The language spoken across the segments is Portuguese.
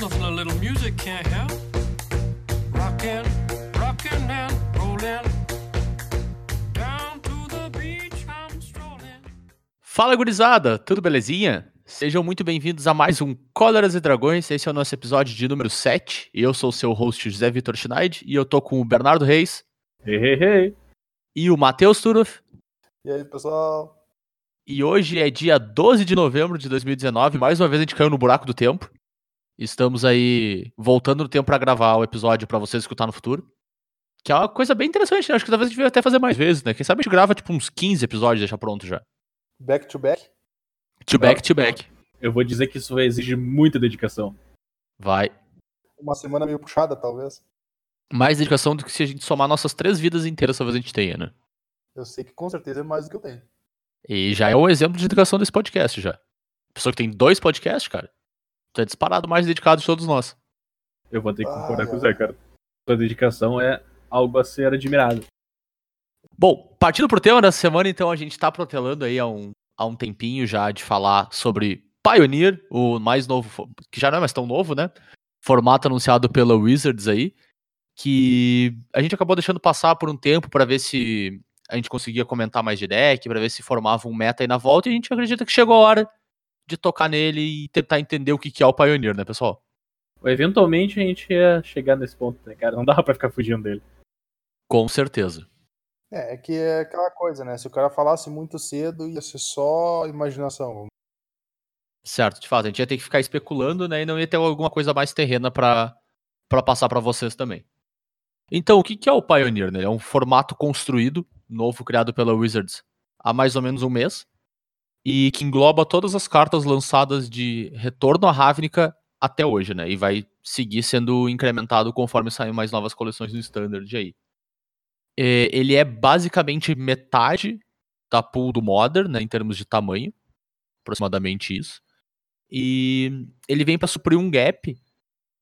Nothing a little music can't help. Rockin', rockin' and rollin'. Down to the beach I'm strolling. Fala gurizada, tudo belezinha? Sejam muito bem-vindos a mais um Cóleras e Dragões. Esse é o nosso episódio de número 7. Eu sou o seu host José Vitor Schneid e eu tô com o Bernardo Reis Hey, hey, hey. e o Matheus Turov. E aí, pessoal? E hoje é dia 12 de novembro de 2019. Mais uma vez a gente caiu no buraco do tempo. Estamos aí voltando no tempo pra gravar o episódio pra vocês escutar no futuro. Que é uma coisa bem interessante, né? Acho que talvez a gente devia até fazer mais vezes, né? Quem sabe a gente grava tipo uns 15 episódios e deixa pronto já. Back to back? To back to back. Eu vou dizer que isso vai exigir muita dedicação. Vai. Uma semana meio puxada, talvez. Mais dedicação do que se a gente somar nossas três vidas inteiras, talvez a gente tenha, né? Eu sei que com certeza é mais do que eu tenho. E já é um exemplo de dedicação desse podcast já. Pessoa que tem dois podcasts, cara, já é disparado mais dedicado de todos nós. Eu vou ter que Ah, concordar com o é. Zé, cara. Sua dedicação é algo a ser admirado. Bom, partindo pro tema dessa semana, então, a gente tá protelando aí há um, há um tempinho já de falar sobre Pioneer, o mais novo, que já não é mais tão novo, né? Formato anunciado pela Wizards aí, que a gente acabou deixando passar por um tempo pra ver se a gente conseguia comentar mais de deck, pra ver se formava um meta aí na volta, e a gente acredita que chegou a hora de tocar nele e tentar entender o que que é o Pioneer, né, pessoal? Eventualmente a gente ia chegar nesse ponto, né, cara? Não dava pra ficar fugindo dele. Com certeza. É, é que é aquela coisa, né? Se o cara falasse muito cedo, ia ser só imaginação. Certo, de fato, a gente ia ter que ficar especulando, né, e não ia ter alguma coisa mais terrena pra pra passar pra vocês também. Então, o que que é o Pioneer, né? É um formato construído, novo, criado pela Wizards há mais ou menos um mês, e que engloba todas as cartas lançadas de Retorno à Ravnica até hoje, né? E vai seguir sendo incrementado conforme saem mais novas coleções no Standard aí. É, ele é basicamente metade da pool do Modern, né, em termos de tamanho, aproximadamente isso. E ele vem para suprir um gap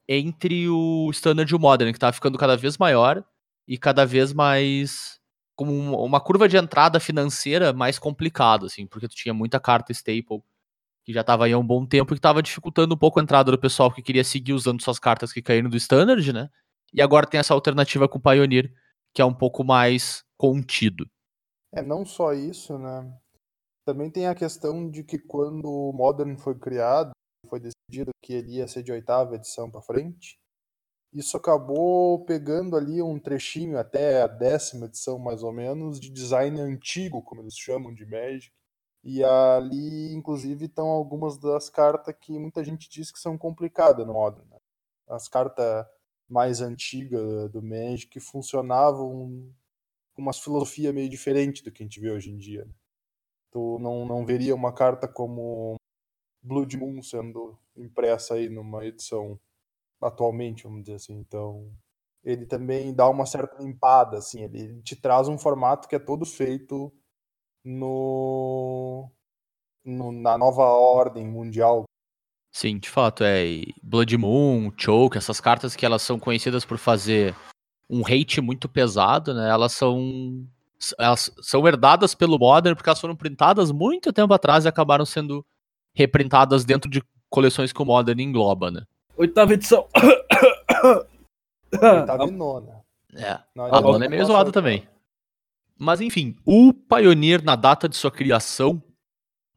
entre o Standard e o Modern, que tá ficando cada vez maior e cada vez mais como um- uma curva de entrada financeira mais complicada, assim, porque tu tinha muita carta staple que já tava aí há um bom tempo que tava dificultando um pouco a entrada do pessoal que queria seguir usando suas cartas que caíram do Standard, né? E agora tem essa alternativa com o Pioneer, que é um pouco mais contido. É, não só isso, né? Também tem a questão de que quando o Modern foi criado, foi decidido que ele ia ser de oitava edição pra frente, isso acabou pegando ali um trechinho até a décima edição, mais ou menos, de design antigo, como eles chamam de Magic. E ali, inclusive, estão algumas das cartas que muita gente diz que são complicadas no Modern. né? As cartas mais antigas do Magic funcionavam com uma filosofia meio diferente do que a gente vê hoje em dia. né? Tu não, não veria uma carta como Blood Moon sendo impressa aí numa edição atualmente, vamos dizer assim. Então, ele também dá uma certa limpada, assim, ele te traz um formato que é todo feito no, no- na nova ordem mundial. Sim, de fato, é. Blood Moon, Choke, essas cartas que elas são conhecidas por fazer um hate muito pesado, né? Elas são. Elas são herdadas pelo Modern porque elas foram printadas muito tempo atrás e acabaram sendo reprintadas dentro de coleções que o Modern engloba, né? Oitava edição. Oitava e nona. É. Não, A ainda nona é meio passou zoada também. Mas enfim, o Pioneer, na data de sua criação,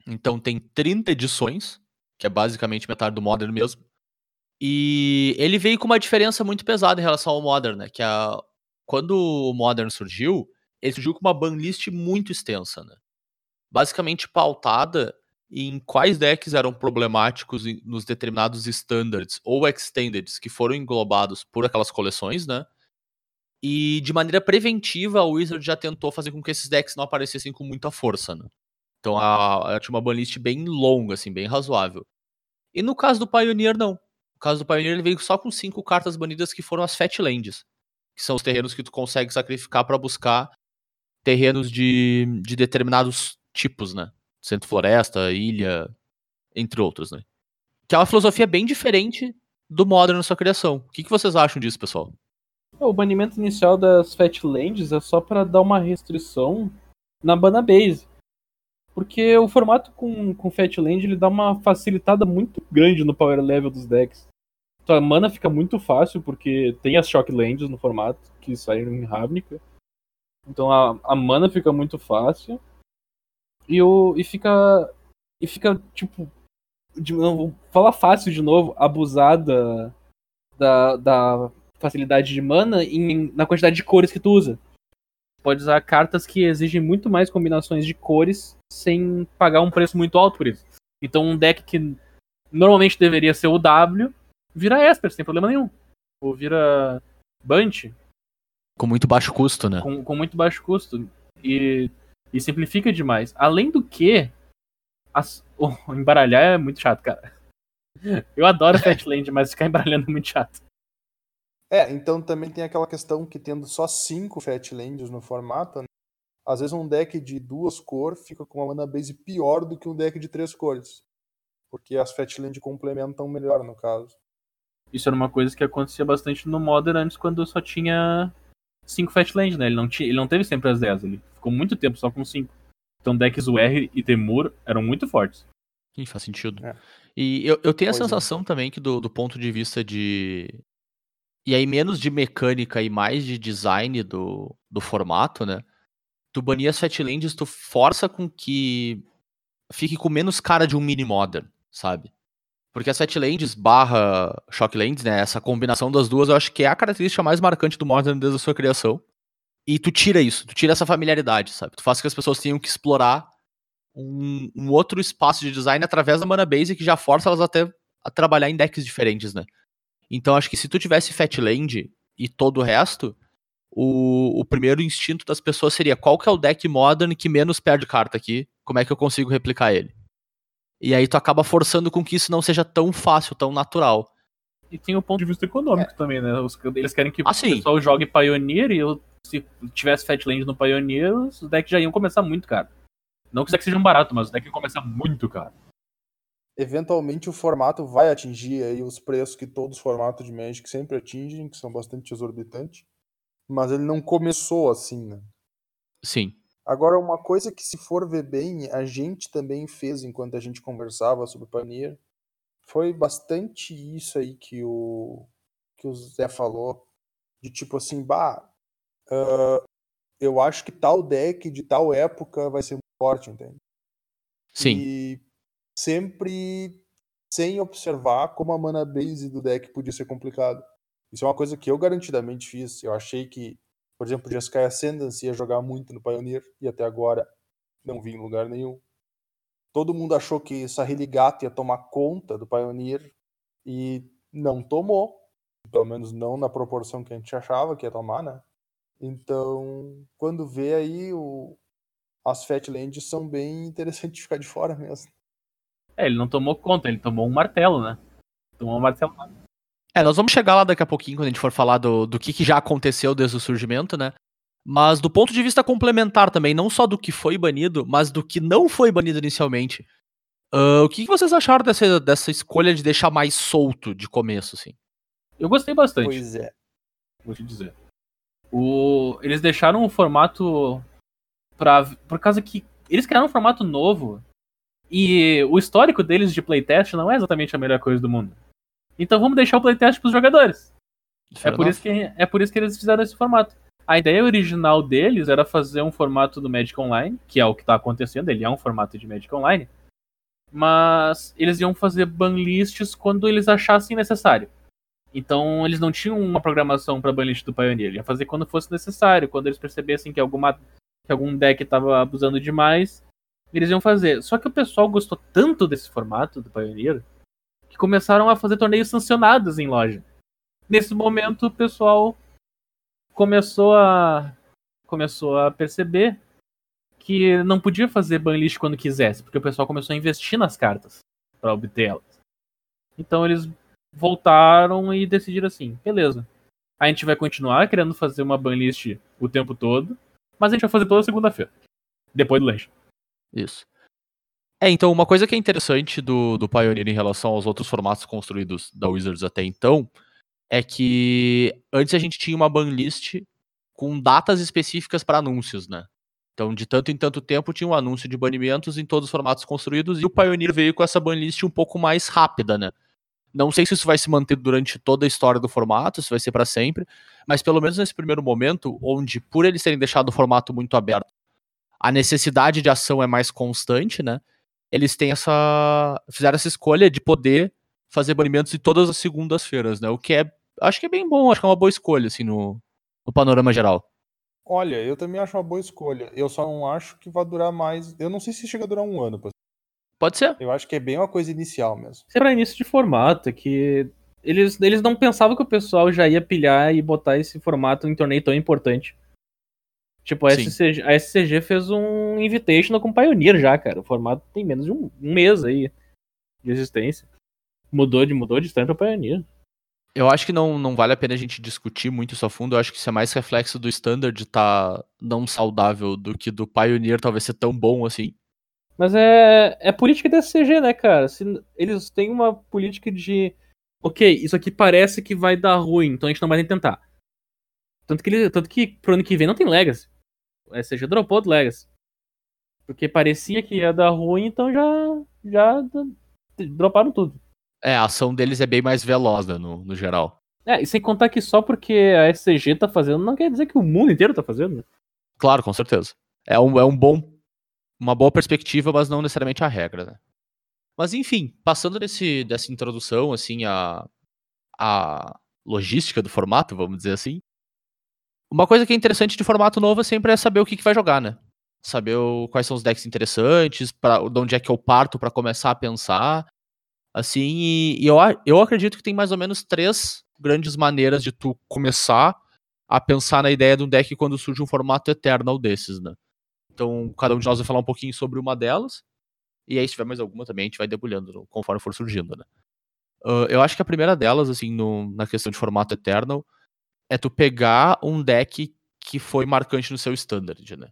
então tem 30 edições, que é basicamente metade do Modern mesmo. E ele veio com uma diferença muito pesada em relação ao Modern, né? Que a... quando o Modern surgiu, ele surgiu com uma banlist muito extensa, né? Basicamente pautada em quais decks eram problemáticos em- nos determinados standards ou extendeds que foram englobados por aquelas coleções, né? E de maneira preventiva, a Wizard já tentou fazer com que esses decks não aparecessem com muita força, né? Então ela tinha uma banlist bem longa, assim, bem razoável. E no caso do Pioneer, não. No caso do Pioneer, ele veio só com cinco cartas banidas que foram as Fat Lands. Que são os terrenos que tu consegue sacrificar pra buscar terrenos de, de determinados tipos, né? Centro Floresta, ilha, entre outros, né? Que é uma filosofia bem diferente do Modern na sua criação. O que, que vocês acham disso, pessoal? O banimento inicial das Fatlands é só pra dar uma restrição na Bana Base. Porque o formato com, com Fatland ele dá uma facilitada muito grande no power level dos decks. Tua mana fica muito fácil, porque tem as Shocklands no formato, que saíram em Ravnica. Então a, a mana fica muito fácil. E, o, e fica. E fica, tipo. De novo, falar fácil de novo, abusada da, da facilidade de mana em, na quantidade de cores que tu usa. Pode usar cartas que exigem muito mais combinações de cores sem pagar um preço muito alto por isso. Então um deck que normalmente deveria ser o W, vira Esper, sem problema nenhum. Ou vira Bunch, Com muito baixo custo, né? com, com muito baixo custo. E, e simplifica demais. Além do que, as- o embaralhar é muito chato, cara. Eu adoro Fatland, mas ficar embaralhando é muito chato. É, então também tem aquela questão que tendo só cinco Fatlands no formato, né, às vezes um deck de duas cores fica com uma mana base pior do que um deck de três cores. Porque as Fatlands complementam melhor, no caso. Isso era uma coisa que acontecia bastante no Modern antes, quando só tinha 5 Fatland, né? Ele não, tinha, ele não teve sempre as 10, ele ficou muito tempo só com 5. Então decks UR e Temur eram muito fortes. Sim, faz sentido. É. E eu, eu tenho a Pois é. sensação também que do, do ponto de vista de. E aí, menos de mecânica e mais de design do, do formato, né? Tu banir as Fatlands, tu força com que fique com menos cara de um mini modern, sabe? Porque as Fatlands barra Shocklands, né? Essa combinação das duas, eu acho que é a característica mais marcante do Modern desde a sua criação. E tu tira isso, tu tira essa familiaridade, sabe? Tu faz com que as pessoas tenham que explorar um, um outro espaço de design através da mana base que já força elas até a trabalhar em decks diferentes, né? Então acho que se tu tivesse Fatland e todo o resto, o, o primeiro instinto das pessoas seria qual que é o deck modern que menos perde carta aqui, como é que eu consigo replicar ele? E aí tu acaba forçando com que isso não seja tão fácil, tão natural. E tem o ponto de vista econômico também, né? Os- eles querem que Ah, o pessoal jogue Pioneer e eu, se tivesse Fatland no Pioneer, os decks já iam começar muito caro. Não que os decks sejam baratos, mas os decks iam começar muito caro. Eventualmente o formato vai atingir aí os preços que todos os formatos de Magic sempre atingem, que são bastante exorbitantes. Mas ele não começou assim, né? Sim. Agora, uma coisa que, se for ver bem, a gente também fez enquanto a gente conversava sobre Pioneer, foi bastante isso aí que o, que o Zé falou, de tipo assim, bah, ah, eu acho que tal deck de tal época vai ser muito forte, entende? Sim. E sempre sem observar como a mana base do deck podia ser complicado. Isso é uma coisa que eu garantidamente fiz. Eu achei que, por exemplo, o Jeskai Ascendance ia jogar muito no Pioneer e até agora não vi em lugar nenhum. Todo mundo achou que Sahiligato ia tomar conta do Pioneer e não tomou. Pelo menos não na proporção que a gente achava que ia tomar, né? Então, quando vê aí, o... as Fatlands são bem interessantes de ficar de fora mesmo. É, ele não tomou conta, ele tomou um martelo, né? Tomou um martelo. É, nós vamos chegar lá daqui a pouquinho quando a gente for falar do, do que, que já aconteceu desde o surgimento, né? Mas do ponto de vista complementar também, não só do que foi banido, mas do que não foi banido inicialmente. Ah, o que, que vocês acharam dessa, dessa escolha de deixar mais solto de começo, assim? Eu gostei bastante. Pois é. vou te dizer. O... Eles deixaram o formato pra... por causa que eles criaram um formato novo e o histórico deles de playtest não é exatamente a melhor coisa do mundo. Então vamos deixar o playtest pros jogadores. É por, isso que, é por isso que eles fizeram esse formato. A ideia original deles era fazer um formato do Magic Online, que é o que tá acontecendo, ele é um formato de Magic Online, mas eles iam fazer banlists quando eles achassem necessário. Então eles não tinham uma programação para banlist do Pioneer, ia fazer quando fosse necessário, quando eles percebessem que, alguma, que algum deck estava abusando demais, eles iam fazer. Só que o pessoal gostou tanto desse formato do Pioneer que começaram a fazer torneios sancionados em loja. Nesse momento o pessoal começou a começou a perceber que não podia fazer banlist quando quisesse, porque o pessoal começou a investir nas cartas para obter elas. Então eles voltaram e decidiram assim, beleza. A gente vai continuar querendo fazer uma banlist o tempo todo, mas a gente vai fazer toda segunda-feira, depois do lanche. Isso. É, então, uma coisa que é interessante do, do Pioneer em relação aos outros formatos construídos da Wizards até então é que antes a gente tinha uma banlist com datas específicas para anúncios, né? Então, de tanto em tanto tempo tinha um anúncio de banimentos em todos os formatos construídos e o Pioneer veio com essa banlist um pouco mais rápida, né? Não sei se isso vai se manter durante toda a história do formato, se vai ser para sempre, mas pelo menos nesse primeiro momento, onde por eles terem deixado o formato muito aberto, a necessidade de ação é mais constante, né? Eles têm essa fizeram essa escolha de poder fazer banimentos de todas as segundas-feiras, né? O que é acho que é bem bom, acho que é uma boa escolha assim no, no panorama geral. Olha, eu também acho uma boa escolha. Eu só não acho que vai durar mais. Eu não sei se chega a durar um ano. por Pode ser. Eu acho que é bem uma coisa inicial mesmo. Isso era início de formato, é que eles, eles não pensavam que o pessoal já ia pilhar e botar esse formato em torneio tão importante. Tipo, a. SCG, a SCG fez um Invitational com Pioneer já, cara. O formato tem menos de um, um mês aí de existência. Mudou de, mudou de Standard pra Pioneer. Eu acho que não, não vale a pena a gente discutir muito isso a fundo. Eu acho que isso é mais reflexo do Standard estar não saudável do que do Pioneer talvez ser tão bom assim. Mas é, é política da SCG, né, cara? Se, eles têm uma política de. Ok, isso aqui parece que vai dar ruim, então a gente não vai nem tentar. Tanto que, ele, tanto que pro ano que vem não tem Legacy. A SCG dropou do Legacy. Porque parecia que ia dar ruim, então já. já droparam tudo. É, a ação deles é bem mais veloz, né, no, no geral. É, e sem contar que só porque a SCG tá fazendo, não quer dizer que o mundo inteiro tá fazendo, né? Claro, com certeza. É um, é um bom. Uma boa perspectiva, mas não necessariamente a regra, né? Mas enfim, passando desse, dessa introdução, assim, a, a logística do formato, vamos dizer assim. Uma coisa que é interessante de formato novo sempre é saber o que, que vai jogar, né? Saber o- quais são os decks interessantes, pra, de onde é que eu parto pra começar a pensar. Assim, e, e eu, eu acredito que tem mais ou menos três grandes maneiras de tu começar a pensar na ideia de um deck quando surge um formato Eternal desses, né? Então, cada um de nós vai falar um pouquinho sobre uma delas. E aí, se tiver mais alguma também, a gente vai debulhando conforme for surgindo, né? Ah, eu acho que a primeira delas, assim, no- na questão de formato Eternal, é tu pegar um deck que foi marcante no seu standard, né?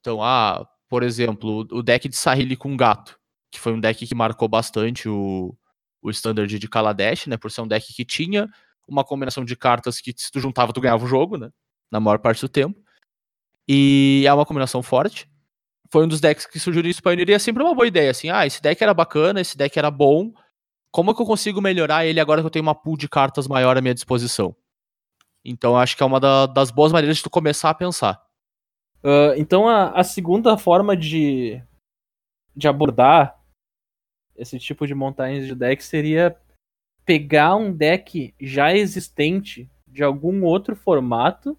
Então, ah, por exemplo, o deck de Sahili com gato, que foi um deck que marcou bastante o, o standard de Kaladesh, né? Por ser um deck que tinha uma combinação de cartas que se tu juntava, tu ganhava o jogo, né? Na maior parte do tempo. E é uma combinação forte. Foi um dos decks que surgiu isso Pioneer e é sempre uma boa ideia, assim, ah, esse deck era bacana, esse deck era bom, como é que eu consigo melhorar ele agora que eu tenho uma pool de cartas maior à minha disposição? Então acho que é uma da- das boas maneiras de tu começar a pensar. Ah, então a, a segunda forma de, de abordar esse tipo de montagens de deck seria pegar um deck já existente de algum outro formato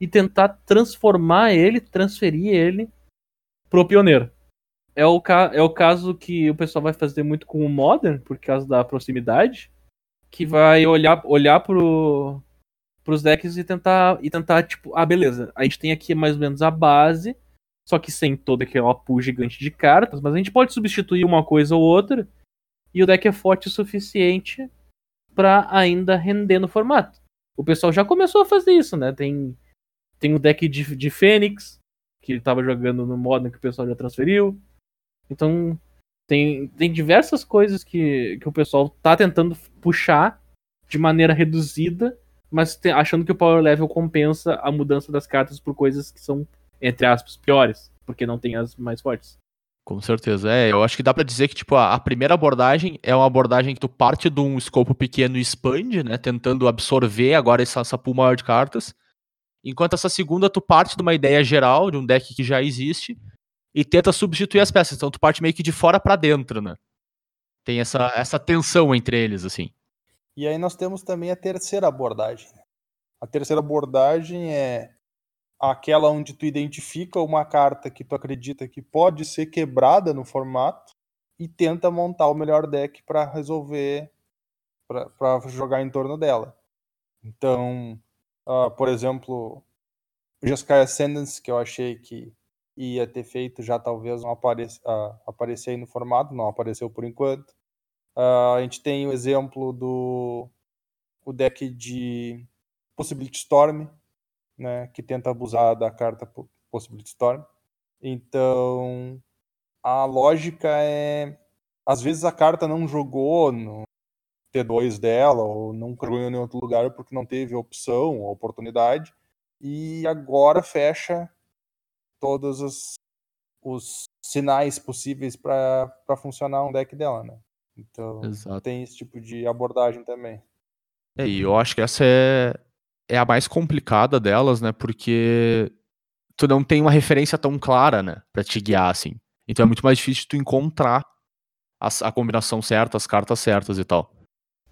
e tentar transformar ele, transferir ele pro pioneiro. É o, é o caso que o pessoal vai fazer muito com o Modern, por causa da proximidade, que vai olhar, olhar pro, pros decks e tentar, e tentar, tipo, ah, beleza, a gente tem aqui mais ou menos a base, só que sem toda aquela pool gigante de cartas, mas a gente pode substituir uma coisa ou outra, e o deck é forte o suficiente pra ainda render no formato. O pessoal já começou a fazer isso, né? Tem, tem o deck de, de Fênix, que ele tava jogando no Modern que o pessoal já transferiu. Então, tem, tem diversas coisas que, que o pessoal tá tentando puxar de maneira reduzida, mas achando que o power level compensa a mudança das cartas por coisas que são, entre aspas, piores, porque não tem as mais fortes. Com certeza. É, eu acho que dá pra dizer que, tipo, a, a primeira abordagem é uma abordagem que tu parte de um escopo pequeno e expande, né? Tentando absorver agora essa, essa pool maior de cartas. Enquanto essa segunda, tu parte de uma ideia geral, de um deck que já existe, e tenta substituir as peças. Então tu parte meio que de fora pra dentro, né? Tem essa, essa tensão entre eles, assim. E aí nós temos também a terceira abordagem. A terceira abordagem é aquela onde tu identifica uma carta que tu acredita que pode ser quebrada no formato e tenta montar o melhor deck para resolver, para jogar em torno dela. Então, ah, por exemplo, Jeskai Ascendance, que eu achei que ia ter feito já talvez um apare ah, aparecer aí no formato, não apareceu por enquanto. Ah, a gente tem o exemplo do o deck de Possibility Storm, né, que tenta abusar da carta Po- Possibility Storm. Então, a lógica é às vezes a carta não jogou no T2 dela ou não jogou em nenhum outro lugar porque não teve opção ou oportunidade e agora fecha todos os, os sinais possíveis para funcionar um deck dela, né? Então Exato. tem esse tipo de abordagem também. É, e eu acho que essa é, é a mais complicada delas, né? Porque tu não tem uma referência tão clara, né? Pra te guiar, assim. Então é muito mais difícil tu encontrar as- a combinação certa, as cartas certas e tal.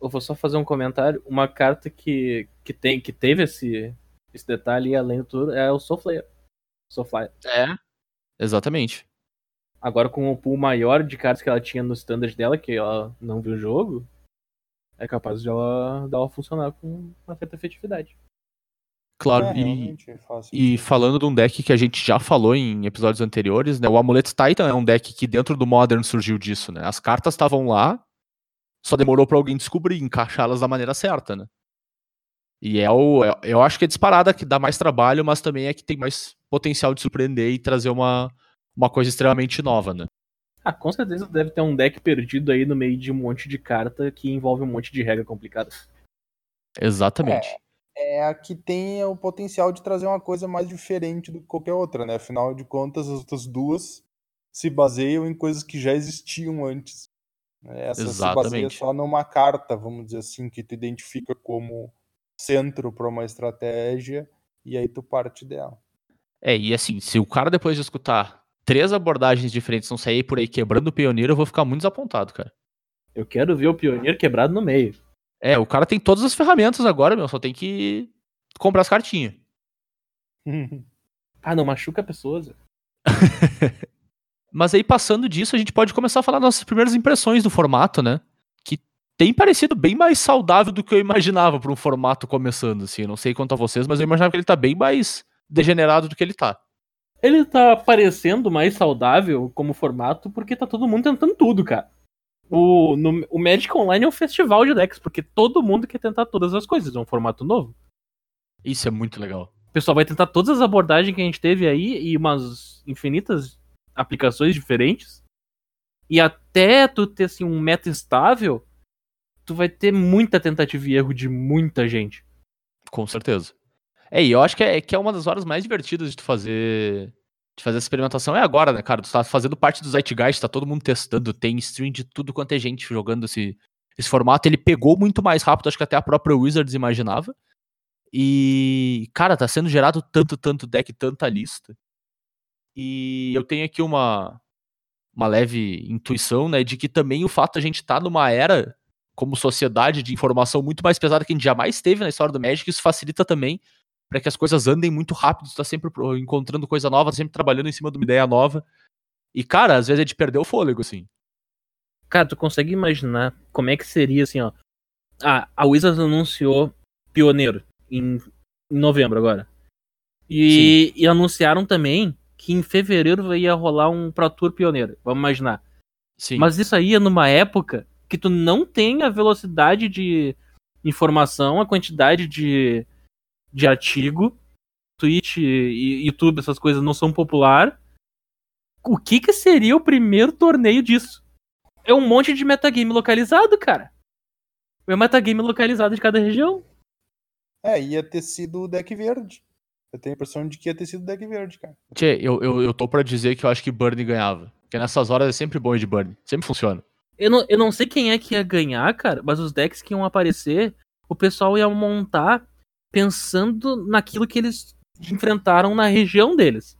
Eu vou só fazer um comentário. Uma carta que, que, tem, que teve esse, esse detalhe além do tudo é o Soulflare. Soulflare. É. Exatamente. Agora com o pool maior de cartas que ela tinha no standard dela, que ela não viu o jogo, é capaz de ela, dela funcionar com uma certa efetividade. Claro, é, e, e falando de um deck que a gente já falou em episódios anteriores, né? O Amulet Titan é um deck que dentro do Modern surgiu disso, né? As cartas estavam lá, só demorou pra alguém descobrir, encaixá-las da maneira certa, né? E é o. é- Eu acho que é disparada que dá mais trabalho, mas também é que tem mais potencial de surpreender e trazer uma, uma coisa extremamente nova, né? Ah, com certeza deve ter um deck perdido aí no meio de um monte de carta que envolve um monte de regra complicada. Exatamente. É a que tem o potencial de trazer uma coisa mais diferente do que qualquer outra, né? Afinal de contas, as outras duas se baseiam em coisas que já existiam antes. Essa se baseia Exatamente. só numa carta, vamos dizer assim, que tu identifica como centro para uma estratégia e aí tu parte dela. É, e assim, se o cara depois de escutar três abordagens diferentes não sair por aí quebrando o pioneiro, eu vou ficar muito desapontado, cara. Eu quero ver o Pioneiro quebrado no meio. É, o cara tem todas as ferramentas agora, meu, só tem que comprar as cartinhas. Ah, não machuca pessoas. Mas aí, passando disso, a gente pode começar a falar nossas primeiras impressões do formato, né? Que tem parecido bem mais saudável do que eu imaginava para um formato começando, assim. Eu não sei quanto a vocês, mas eu imaginava que ele tá bem mais degenerado do que ele tá. Ele tá parecendo mais saudável como formato porque tá todo mundo tentando tudo, cara. O, no- o Magic Online é um festival de decks, porque todo mundo quer tentar todas as coisas. É um formato novo. Isso é muito legal. O pessoal vai tentar todas as abordagens que a gente teve aí e umas infinitas aplicações diferentes. E até tu ter assim, um meta estável, tu vai ter muita tentativa e erro de muita gente. Com certeza. É, e eu acho que é, que é uma das horas mais divertidas de tu fazer. De fazer essa experimentação é agora, né, cara? Tu tá fazendo parte do Zeitgeist, tá todo mundo testando, tem stream de tudo quanto é gente jogando esse, esse formato. Ele pegou muito mais rápido, acho que até a própria Wizards imaginava. E, cara, tá sendo gerado tanto, tanto deck, tanta lista. E eu tenho aqui uma, uma leve intuição, né, de que também o fato de a gente tá numa era como sociedade de informação muito mais pesada que a gente jamais teve na história do Magic, isso facilita também para que as coisas andem muito rápido, tu tá sempre encontrando coisa nova, tá sempre trabalhando em cima de uma ideia nova. E, cara, às vezes é de perder o fôlego, assim. Cara, tu consegue imaginar como é que seria assim, ó. Ah, a Wizards anunciou Pioneiro em, em novembro agora. E, e anunciaram também que em fevereiro ia rolar um Pro Tour Pioneiro. Vamos imaginar. Sim. Mas isso aí é numa época que tu não tem a velocidade de informação, a quantidade de, de artigo, Twitch e YouTube, essas coisas não são popular. O que que seria o primeiro torneio disso? É um monte de metagame localizado, cara. É um metagame localizado de cada região. É, ia ter sido o deck verde. Eu tenho a impressão de que ia ter sido o deck verde, cara. Tchê, eu, eu, eu tô pra dizer que eu acho que Burnie ganhava. Porque nessas horas é sempre bom ir de Burnie. Sempre funciona. Eu não, eu não sei quem é que ia ganhar, cara, mas os decks que iam aparecer, o pessoal ia montar pensando naquilo que eles enfrentaram na região deles.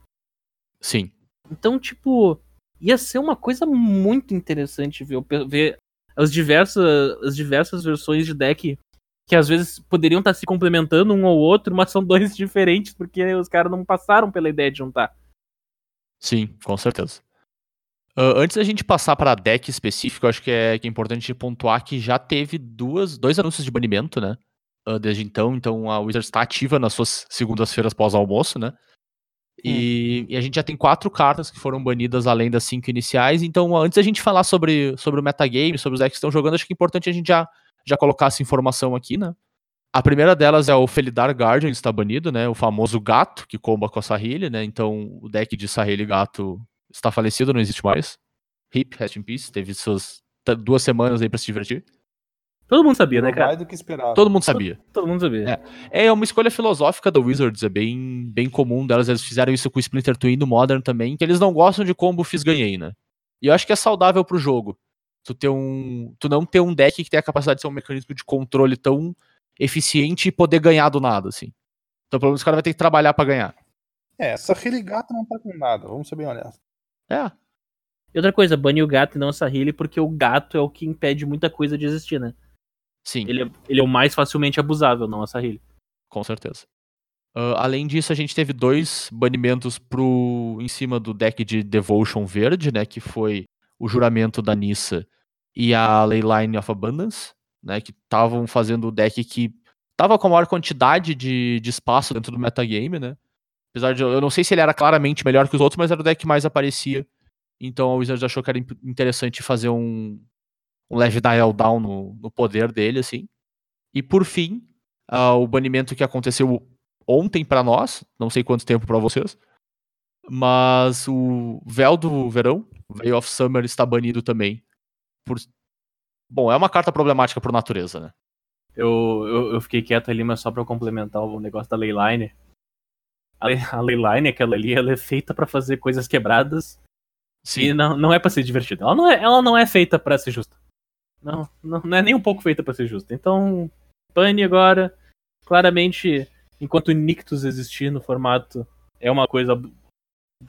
Sim. Então, tipo, ia ser uma coisa muito interessante ver, ver as, diversas, as diversas versões de deck que às vezes poderiam estar se complementando um ou outro, mas são dois diferentes porque os caras não passaram pela ideia de juntar. Sim, com certeza. Ah, antes da gente passar para deck específico, acho que é, que é importante pontuar que já teve duas, dois anúncios de banimento, né? Ah, desde então. Então a Wizards está ativa nas suas segundas-feiras pós-almoço, né? E, e a gente já tem quatro cartas que foram banidas além das cinco iniciais. Então, antes da gente falar sobre, sobre o metagame, sobre os decks que estão jogando, acho que é importante a gente já, já colocar essa informação aqui, né? A primeira delas é o Felidar Guardian, está banido, né? O famoso gato que comba com a Sahili, né? Então, o deck de Sahili gato está falecido, não existe mais. Hip, rest in peace, teve suas duas semanas aí pra se divertir. Todo mundo sabia, né, cara? mais do que esperava. Todo mundo sabia. Todo mundo sabia. É. É uma escolha filosófica da Wizards, é bem, bem comum delas. Eles fizeram isso com o Splinter Twin no Modern também, que eles não gostam de combo fiz ganhei, né? E eu acho que é saudável pro jogo. Tu, ter um, tu não ter um deck que tem a capacidade de ser um mecanismo de controle tão eficiente e poder ganhar do nada, assim. Então, pelo menos o cara vai ter que trabalhar pra ganhar. É, essa Gata não tá com nada, vamos ser bem honestos. É, E outra coisa, bane o gato e não a Sahili, porque o gato é o que impede muita coisa de existir, né? Sim. Ele é, ele é o mais facilmente abusável, não a Sahili. Com certeza. Ah, além disso, a gente teve dois banimentos pro, em cima do deck de Devotion verde, né? Que foi o juramento da Nissa e a Leyline of Abundance, né? Que estavam fazendo o deck que tava com a maior quantidade de, de espaço dentro do metagame, né? Apesar de eu não sei se ele era claramente melhor que os outros, mas era o deck que mais aparecia. Então a Wizards achou que era interessante fazer um, um leve dial down no, no poder dele, assim. E por fim, ah, o banimento que aconteceu ontem pra nós, não sei quanto tempo pra vocês, mas o Véu do Verão, Veil of Summer, está banido também. Por... Bom, é uma carta problemática por natureza, né? Eu, eu, eu fiquei quieto ali, mas só pra complementar o negócio da Leyline. A, Ley- a Leyline, aquela ali, ela é feita pra fazer coisas quebradas e não, não é pra ser divertida. Ela não é, ela não é feita pra ser justa. Não, não, não é nem um pouco feita pra ser justa. Então, pane agora. Claramente, enquanto Nictus existir no formato, é uma coisa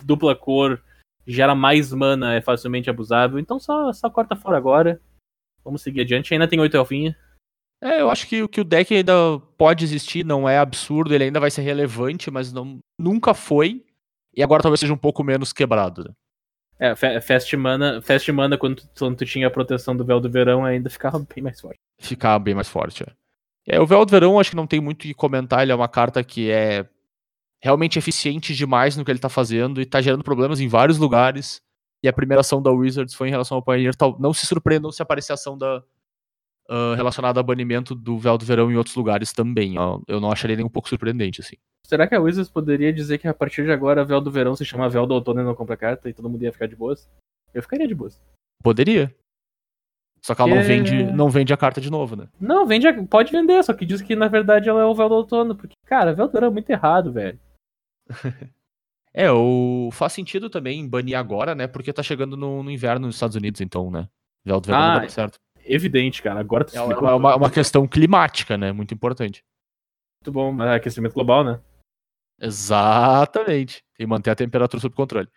dupla cor, gera mais mana, é facilmente abusável. Então só, só corta fora agora. Vamos seguir adiante. Ainda tem oito elfinha. É, eu acho que, o- que o deck ainda pode existir, não é absurdo, ele ainda vai ser relevante, mas não, nunca foi. E agora talvez seja um pouco menos quebrado. Né? É, Fast Mana, Fast Mana quando, tu, quando tu tinha a proteção do Véu do Verão, ainda ficava bem mais forte. Ficar bem mais forte. É. É, o Véu do Verão acho que não tem muito o que comentar, ele é uma carta que é realmente eficiente demais no que ele tá fazendo e tá gerando problemas em vários lugares. E a primeira ação da Wizards foi em relação ao Pioneer. Não se surpreendam se aparecer ação da, ah, relacionada a banimento do Véu do Verão em outros lugares também. ó. Eu não acharia nem um pouco surpreendente, assim. Será que a Wizards poderia dizer que a partir de agora Véu do Verão se chama Véu do Outono e não compra carta e todo mundo ia ficar de boas? Eu ficaria de boas. Poderia. Só que ela não vende, não vende a carta de novo, né? Não, vende, a- pode vender, só que diz que na verdade ela é o Véu do Outono. Porque, cara, Véu do Verão é muito errado, velho. É, o... faz sentido também banir agora, né? Porque tá chegando no, no inverno nos Estados Unidos, então, né? Véu do Verão não Ah, vai dar certo. Evidente, cara. Agora tu É explicou uma, uma- uma questão climática, né? Muito importante. muito bom. Mas é aquecimento global, né? Exatamente. E manter a temperatura sob controle.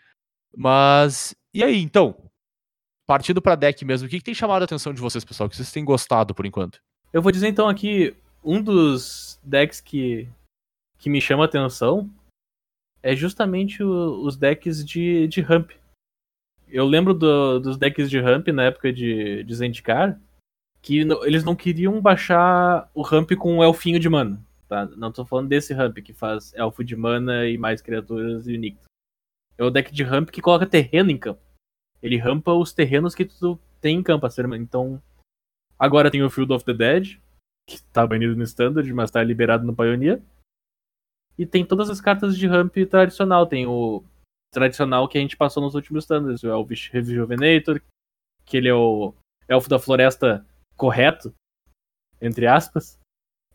Mas, e aí, então? Partindo pra deck mesmo, o que, que tem chamado a atenção de vocês, pessoal? O que vocês têm gostado por enquanto? Eu vou dizer então aqui, um dos decks que, que me chama a atenção é justamente o- os decks de, de ramp. Eu lembro do- dos decks de ramp na época de, de Zendikar, que eles não queriam baixar o ramp com o elfinho de mana. Tá? Não tô falando desse ramp que faz elfo de mana e mais criaturas e Nictus. É o deck de ramp que coloca terreno em campo. Ele rampa os terrenos que tu tem em campo. Então, agora tem o Field of the Dead, que tá banido no Standard, mas tá liberado no Pioneer. E tem todas as cartas de ramp tradicional. Tem o tradicional que a gente passou nos últimos Standards, o Elvish Rejuvenator, que ele é o elfo da floresta correto, entre aspas.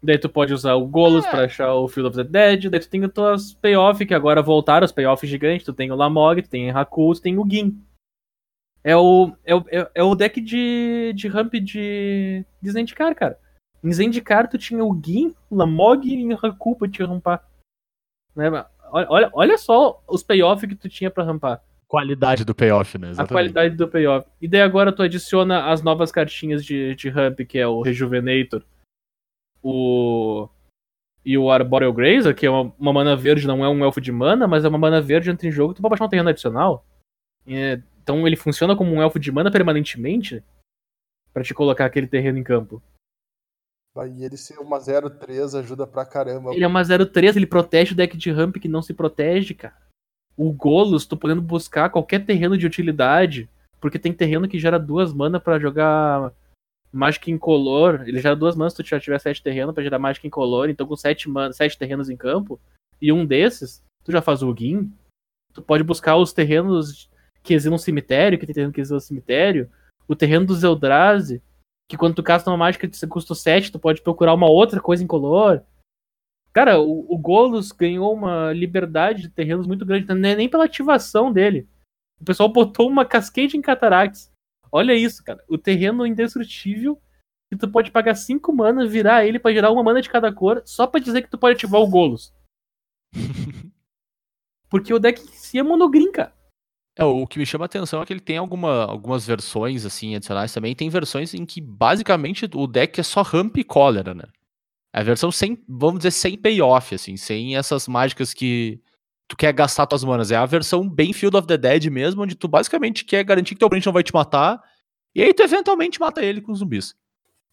Daí tu pode usar o Golos pra achar o Field of the Dead. Daí tu tem as tuas payoff, que agora voltaram, os payoff gigantes. Tu tem o Lamog, tu tem o Haku, tu tem o Gin. É o, é o, é, é o deck de, de ramp de, de Zendikar, cara. Em Zendikar tu tinha o Gin, o Lamog e o Haku pra te rampar. Né? Olha, olha, só os payoff que tu tinha pra rampar. Qualidade do payoff, né? A Exatamente. qualidade do payoff. E daí agora tu adiciona as novas cartinhas de, de ramp, que é o Rejuvenator, o. E o Arboreal Grazer, que é uma, uma mana verde, não é um elfo de mana, mas é uma mana verde entra em jogo, tu pode baixar um terreno adicional. É, então ele funciona como um elfo de mana permanentemente pra te colocar aquele terreno em campo. Aí ele ser uma 0-3 ajuda pra caramba. Ele é uma 0-3, ele protege o deck de ramp que não se protege, cara. O Golos, tô podendo buscar qualquer terreno de utilidade, porque tem terreno que gera duas mana pra jogar Magic Incolor. Ele gera duas manas se tu já tiver sete terrenos pra gerar Magic Incolor, então com sete, man sete terrenos em campo, e um desses, tu já faz o Gin, tu pode buscar os terrenos que exilam cemitério, que tem terreno que exila cemitério, o terreno do Zeldrazi, que quando tu casta uma mágica de custo 7, tu pode procurar uma outra coisa incolor. Cara, o, o Golos ganhou uma liberdade de terrenos muito grande, não é nem pela ativação dele. O pessoal botou uma Cascade em Cataracts. Olha isso, cara. O terreno indestrutível que tu pode pagar 5 mana, virar ele pra gerar uma mana de cada cor, só pra dizer que tu pode ativar o Golos. Porque o deck em si é monogreen, cara. É, o que me chama a atenção é que ele tem alguma, algumas versões, assim, adicionais também. Tem versões em que, basicamente, o deck é só ramp e cólera, né? É a versão sem, vamos dizer, sem payoff, assim, sem essas mágicas que tu quer gastar tuas manas. É a versão bem Field of the Dead mesmo, onde tu basicamente quer garantir que teu oponente não vai te matar, e aí tu eventualmente mata ele com zumbis.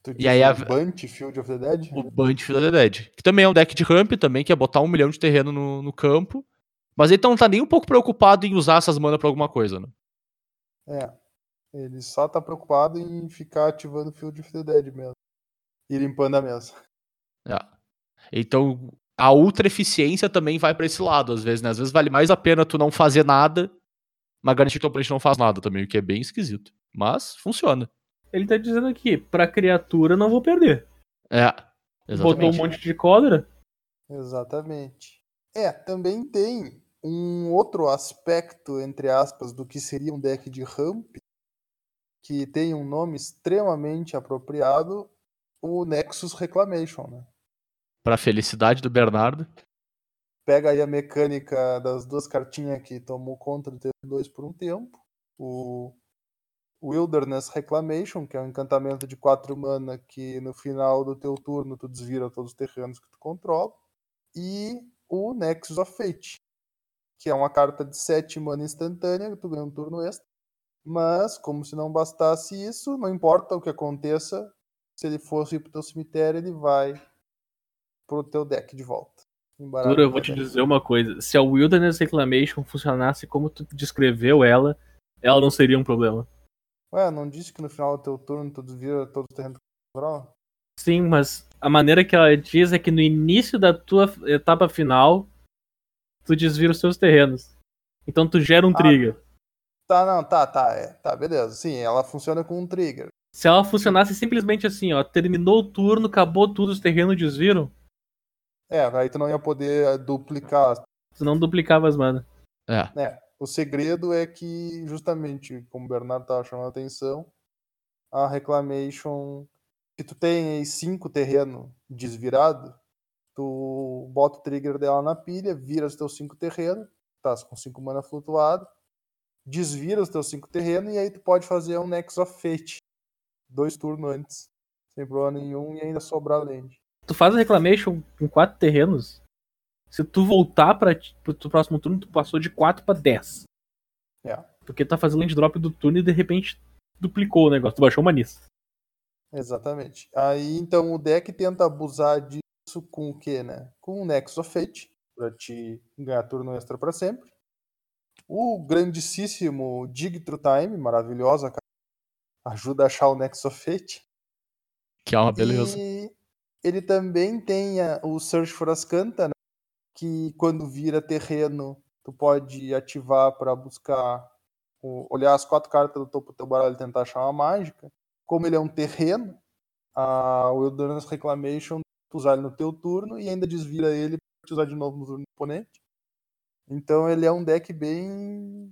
Tu E aí a- o Bunt Field of the Dead? O Bunt Field of the Dead. Que também é um deck de ramp, também, que é botar um milhão de terreno no, no campo. Mas ele não tá nem um pouco preocupado em usar essas manas pra alguma coisa, né? É. Ele só tá preocupado em ficar ativando o Field of the Dead mesmo. E limpando a mesa. É. Então, a ultra eficiência também vai pra esse lado, às vezes, né? Às vezes vale mais a pena tu não fazer nada, mas garantir que teu oponente não faz nada também, o que é bem esquisito. Mas funciona. Ele tá dizendo aqui, pra criatura não vou perder. É. Botou um Exatamente. monte de cólera. Exatamente. É, também tem um outro aspecto, entre aspas, do que seria um deck de ramp, que tem um nome extremamente apropriado, o Nexus Reclamation, né? Pra felicidade do Bernardo. Pega aí a mecânica das duas cartinhas que tomou conta do T2 por um tempo. O Wilderness Reclamation, que é um encantamento de 4 mana que no final do teu turno tu desvira todos os terrenos que tu controla. E o Nexus of Fate, que é uma carta de 7 mana instantânea, que tu ganha um turno extra. Mas, como se não bastasse isso, não importa o que aconteça, se ele fosse pro teu cemitério, ele vai pro teu deck de volta. Dura, eu vou te deck. dizer uma coisa. Se a Wilderness Reclamation funcionasse como tu descreveu ela, ela não seria um problema. Ué, não disse que no final do teu turno tu desvira todo o terreno? Sim, mas a maneira que ela diz é que no início da tua etapa final, tu desvira os seus terrenos. Então tu gera um Ah. trigger. Tá, não, tá, tá, é. Tá, beleza. Sim, ela funciona com um trigger. Se ela funcionasse simplesmente assim, ó, terminou o turno, acabou tudo, os terrenos desviram, É, aí tu não ia poder eh, duplicar. tu não duplicava as mana. É. É, o segredo é que, justamente, como o Bernardo tava chamando a atenção, a Reclamation, que tu tem aí cinco terrenos desvirados, tu bota o trigger dela na pilha, vira os teus cinco terrenos, tá com cinco mana flutuado, desvira os teus cinco terrenos e aí tu pode fazer um Nexus of Fate dois turnos antes, sem problema nenhum, e ainda sobrar land. Tu faz a Reclamation com quatro terrenos, se tu voltar para pro próximo turno, tu passou de 4 pra 10. É. Porque tá fazendo land drop do turno e de repente duplicou o negócio, tu baixou uma nisso. Exatamente. Aí então o deck tenta abusar com o que, né? Com o Nexus of Fate, pra te ganhar turno extra pra sempre. O grandíssimo Dig Through Time, maravilhosa, cara. Ajuda a achar o Nexus of Fate. Que é uma beleza. E ele também tem a- o Search for Ascanta, né? que quando vira terreno, tu pode ativar para buscar, olhar as quatro cartas do topo do teu baralho e tentar achar uma mágica. Como ele é um terreno, a Wilderness Reclamation, tu usar ele no teu turno e ainda desvira ele pra te usar de novo no turno do oponente. Então ele é um deck bem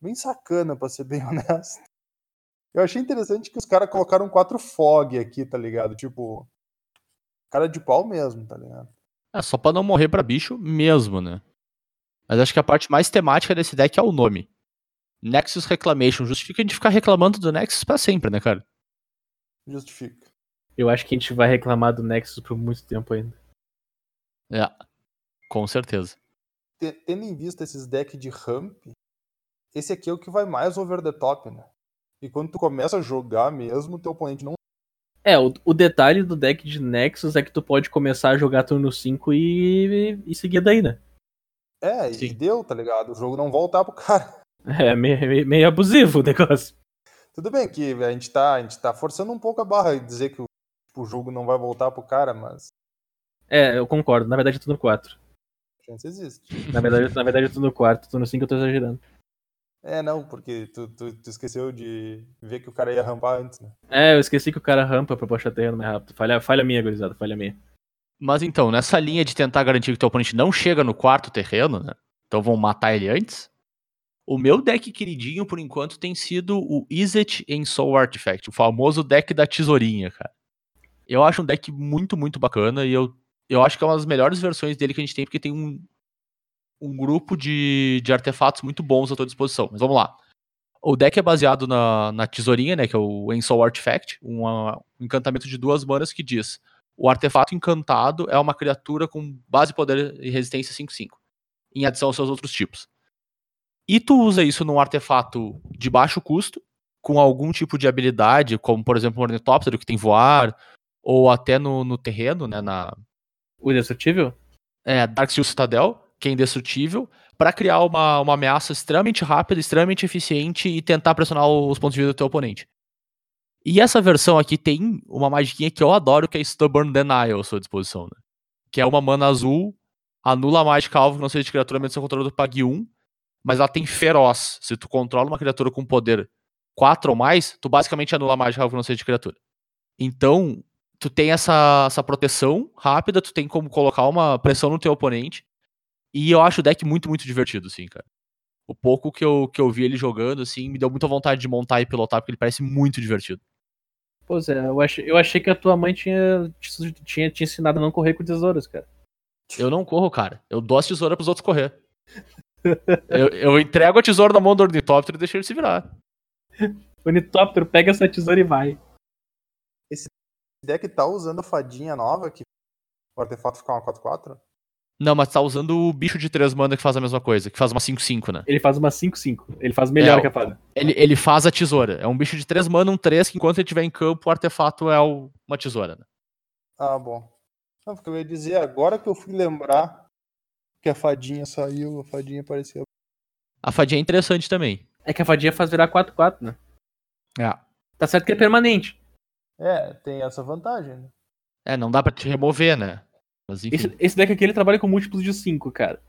bem sacana, pra ser bem honesto. Eu achei interessante que os caras colocaram quatro fog aqui, tá ligado? Tipo, cara de pau mesmo, tá ligado? É só pra não morrer pra bicho mesmo, né? Mas acho que a parte mais temática desse deck é o nome. Nexus Reclamation. Justifica a gente ficar reclamando do Nexus pra sempre, né, cara? Justifica. Eu acho que a gente vai reclamar do Nexus por muito tempo ainda. É. Com certeza. Te- Tendo em vista esses decks de ramp, esse aqui é o que vai mais over the top, né? E quando tu começa a jogar mesmo, teu oponente não. É, o, o detalhe do deck de Nexus é que tu pode começar a jogar turno 5 e, e seguir daí, né? É, e Sim. deu, tá ligado? O jogo não voltar pro cara. É meio, meio- meio abusivo o negócio. Tudo bem que a gente tá, a gente tá forçando um pouco a barra e dizer que o, o jogo não vai voltar pro cara, mas É, eu concordo. Na verdade, é turno 4. a chance existe. Na verdade, na verdade é turno 4. Turno 5 eu tô exagerando. É, não, porque tu, tu, tu esqueceu de ver que o cara ia rampar antes, né? É, eu esqueci que o cara rampa pra puxar terreno mais rápido. Falha, falha minha, gurizada. Falha minha. Mas então, nessa linha de tentar garantir que teu oponente não chega no quarto terreno, né? Então vão matar ele antes. O meu deck queridinho, por enquanto, tem sido o Izzet em Soul Artifact, o famoso deck da tesourinha, cara. Eu acho um deck muito, muito bacana e eu, eu acho que é uma das melhores versões dele que a gente tem, porque tem um, um grupo de, de artefatos muito bons à tua disposição. Mas vamos lá. O deck é baseado na, na tesourinha, né, que é o Ensoul Artifact, uma- um encantamento de duas manas que diz: o artefato encantado é uma criatura com base, poder e resistência 5/5, em adição aos seus outros tipos. E tu usa isso num artefato de baixo custo, com algum tipo de habilidade, como por exemplo o ornitóptero que tem voar, ou até no, no terreno, né, na O indestrutível? é, Darksteel Citadel, que é indestrutível, para criar uma, uma ameaça extremamente rápida, extremamente eficiente e tentar pressionar os pontos de vida do teu oponente. E essa versão aqui tem uma magiquinha que eu adoro, que é Stubborn Denial à sua disposição, né? Que é uma mana azul, anula a mágica alvo que não seja de criatura, mesmo seu controlador pague 1, mas ela tem feroz. Se tu controla uma criatura com poder 4 ou mais, tu basicamente anula a mágica alvo que não seja de criatura. Então, tu tem essa, essa proteção rápida, tu tem como colocar uma pressão no teu oponente. E eu acho o deck muito, muito divertido, assim, cara. O pouco que eu, que eu vi ele jogando, assim, me deu muita vontade de montar e pilotar, porque ele parece muito divertido. Pois é, eu achei, eu achei que a tua mãe tinha, te- tinha te ensinado a não correr com tesouras, cara. Eu não corro, cara. Eu dou as tesouras pros outros correr. eu, eu entrego a tesoura na mão do ornitóptero e deixo ele se virar. O Nitóptero pega essa tesoura e vai. Esse deck tá usando a fadinha nova, que o artefato fica uma 4-4? Não, mas tá usando o bicho de 3 mana que faz a mesma coisa, que faz uma 5-5, né? Ele faz uma 5-5. Ele faz melhor É, que a fada. Ele, ele faz a tesoura. É um bicho de 3 mana, um 3, que enquanto ele estiver em campo, o artefato é o- uma tesoura, né? Ah, bom. Não, porque eu ia dizer, agora que eu fui lembrar que a fadinha saiu, a fadinha apareceu. A fadinha é interessante também. É que a fadinha faz virar 4-4, né? É. Tá certo que é permanente. É, tem essa vantagem, né? É, não dá pra te remover, né? Mas enfim. Esse, esse deck aqui ele trabalha com múltiplos de 5, cara.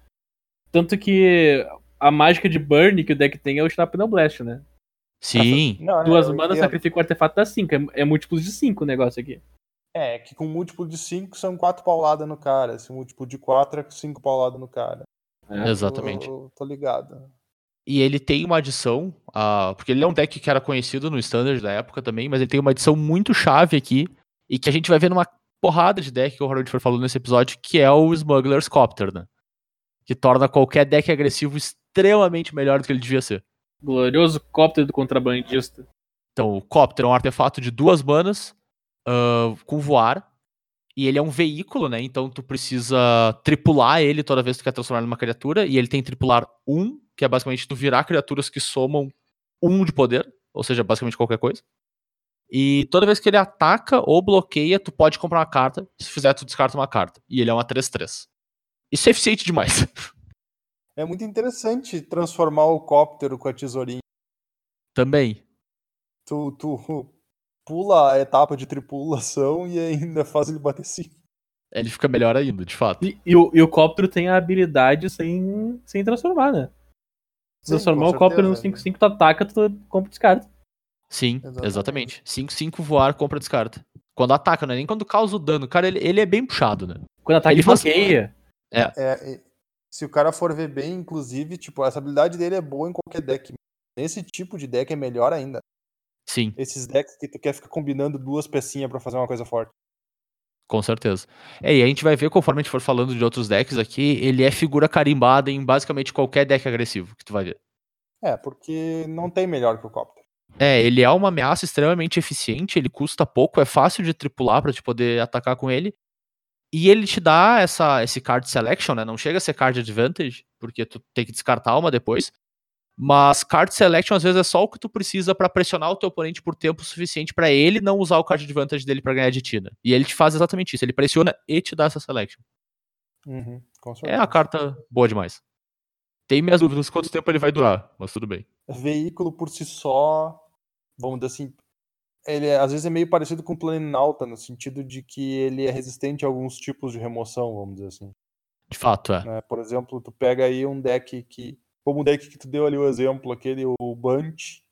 Tanto que a mágica de burn que o deck tem é o Shrapnel Blast, né? Sim. Não, é, Duas eu manas sacrifica o artefato dá 5. É, é múltiplos de 5 o negócio aqui. É, que com múltiplo de 5 são 4 pauladas no cara. Se múltiplo de 4 é 5 pauladas no cara. É. Exatamente. Eu, eu tô ligado. E ele tem uma adição, ah, porque ele é um deck que era conhecido no Standard da época também, mas ele tem uma adição muito chave aqui, e que a gente vai ver numa porrada de deck que o Harold foi falando nesse episódio, que é o Smuggler's Copter, né? Que torna qualquer deck agressivo extremamente melhor do que ele devia ser. Glorioso cóptero do contrabandista. Então, o Copter é um artefato de duas manas, ah, com voar, e ele é um veículo, né? Então tu precisa tripular ele toda vez que tu quer transformar ele numa criatura, e ele tem tripular 1, que é basicamente tu virar criaturas que somam 1 de poder, ou seja, basicamente qualquer coisa. E toda vez que ele ataca ou bloqueia, tu pode comprar uma carta. Se fizer, tu descarta uma carta. E ele é uma 3-3. Isso é eficiente demais. É muito interessante transformar o cóptero com a tesourinha. Também. Tu, tu pula a etapa de tripulação e ainda faz ele bater 5. Ele fica melhor ainda, de fato. E, e o, e o cóptero tem a habilidade sem, sem transformar, né? Transformar o cóptero no certeza. 5-5, tu ataca, tu compra e descarta. Sim, Exatamente. exatamente. 5-5 voar, compra, descarta. Quando ataca, não é nem quando causa o dano. Cara, ele, ele é bem puxado, né? Quando ataca, Ele ele faz- bloqueia. É, e- se o cara for ver bem, inclusive, tipo, essa habilidade dele é boa em qualquer deck. Nesse tipo de deck é melhor ainda. Sim, Esses decks que tu quer ficar combinando duas pecinhas pra fazer uma coisa forte. Com certeza. É, e a gente vai ver, conforme a gente for falando de outros decks aqui, ele é figura carimbada em basicamente qualquer deck agressivo que tu vai ver. É, porque não tem melhor que o cóptero. É, ele é uma ameaça extremamente eficiente, ele custa pouco, é fácil de tripular pra te poder atacar com ele. E ele te dá essa, esse card selection, né? Não chega a ser card advantage, porque tu tem que descartar uma depois. Mas card selection às vezes é só o que tu precisa pra pressionar o teu oponente por tempo suficiente pra ele não usar o card advantage dele pra ganhar de ti, né? E ele te faz exatamente isso, ele pressiona e te dá essa selection. Uhum, É a carta boa demais. Tem minhas dúvidas quanto tempo ele vai durar, mas tudo bem. Veículo por si só, vamos dizer assim, ele é- às vezes é meio parecido com o Planinauta, no sentido de que ele é resistente a alguns tipos de remoção, vamos dizer assim. De fato, é. né? Por exemplo, tu pega aí um deck que, como o deck que tu deu ali o exemplo, aquele o Bunch,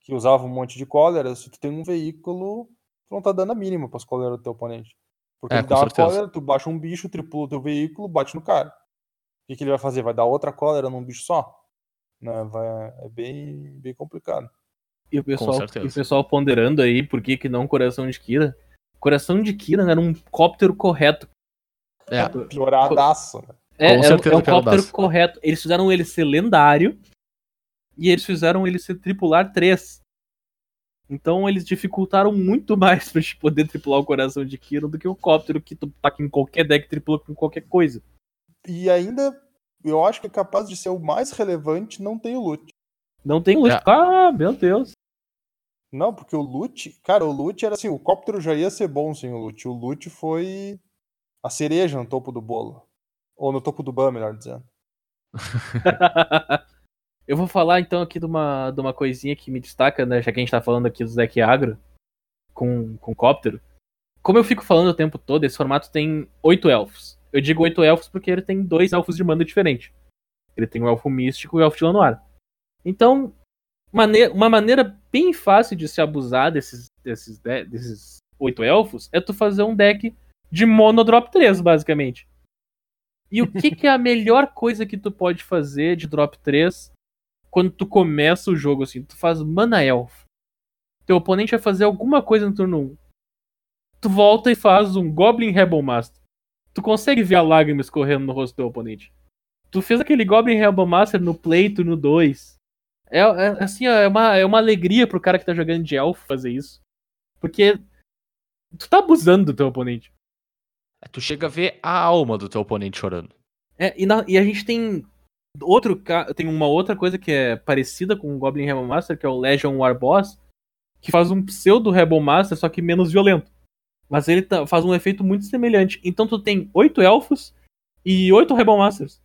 que usava um monte de cólera, se tu tem um veículo, tu não tá dando a mínima pras cóleras do teu oponente. Porque É, ele dá uma certeza. cólera, tu baixa um bicho, tripula o teu veículo, bate no cara. O que, que ele vai fazer? Vai dar outra cólera num bicho só? Né? Vai, é bem, bem complicado. E o pessoal, e o pessoal ponderando aí por que, que não coração de Kira. Coração de Kira era um cóptero correto. É, Pioradaço, né? É, Com é, um- certeza é um cóptero daço. correto. Eles fizeram ele ser lendário e eles fizeram ele ser tripular 3. Então eles dificultaram muito mais pra gente poder tripular o coração de Kira do que o cóptero que tu taca em qualquer deck tripula com qualquer coisa. E ainda, eu acho que é capaz de ser o mais relevante, não tem o loot. Não tem luz. É. Ah, meu Deus. Não, porque o loot, cara, o loot era assim, o cóptero já ia ser bom sem o loot. O loot foi a cereja no topo do bolo. Ou no topo do ban, melhor dizendo. Eu vou falar então aqui de uma, de uma coisinha que me destaca, né? Já que a gente tá falando aqui do deck agro com, com cóptero. Como eu fico falando o tempo todo, esse formato tem oito elfos. Eu digo oito elfos porque ele tem dois elfos de mana diferente. Ele tem o elfo místico e o elfo de Lanoir. Então, uma maneira bem fácil de se abusar desses, desses, de- desses oito elfos é tu fazer um deck de mono drop 3, basicamente. E o que, que é a melhor coisa que tu pode fazer de drop 3 quando tu começa o jogo assim? Tu faz mana elfo. Teu oponente vai fazer alguma coisa no turno 1. Tu volta e faz um Goblin Rebel Master. Tu consegue ver a lágrima escorrendo no rosto do teu oponente. Tu fez aquele Goblin Rebel Master no play turno 2. É, é, assim, é uma, é uma alegria pro cara que tá jogando de elfo fazer isso. Porque tu tá abusando do teu oponente. Tu chega a ver a alma do teu oponente chorando. É, e, na- e a gente tem outro tem uma outra coisa que é parecida com o Goblin Rebel Master, que é o Legion War Boss, que faz um pseudo Rebel Master, só que menos violento. Mas ele tá- faz um efeito muito semelhante. Então tu tem oito elfos e oito Rebel Masters.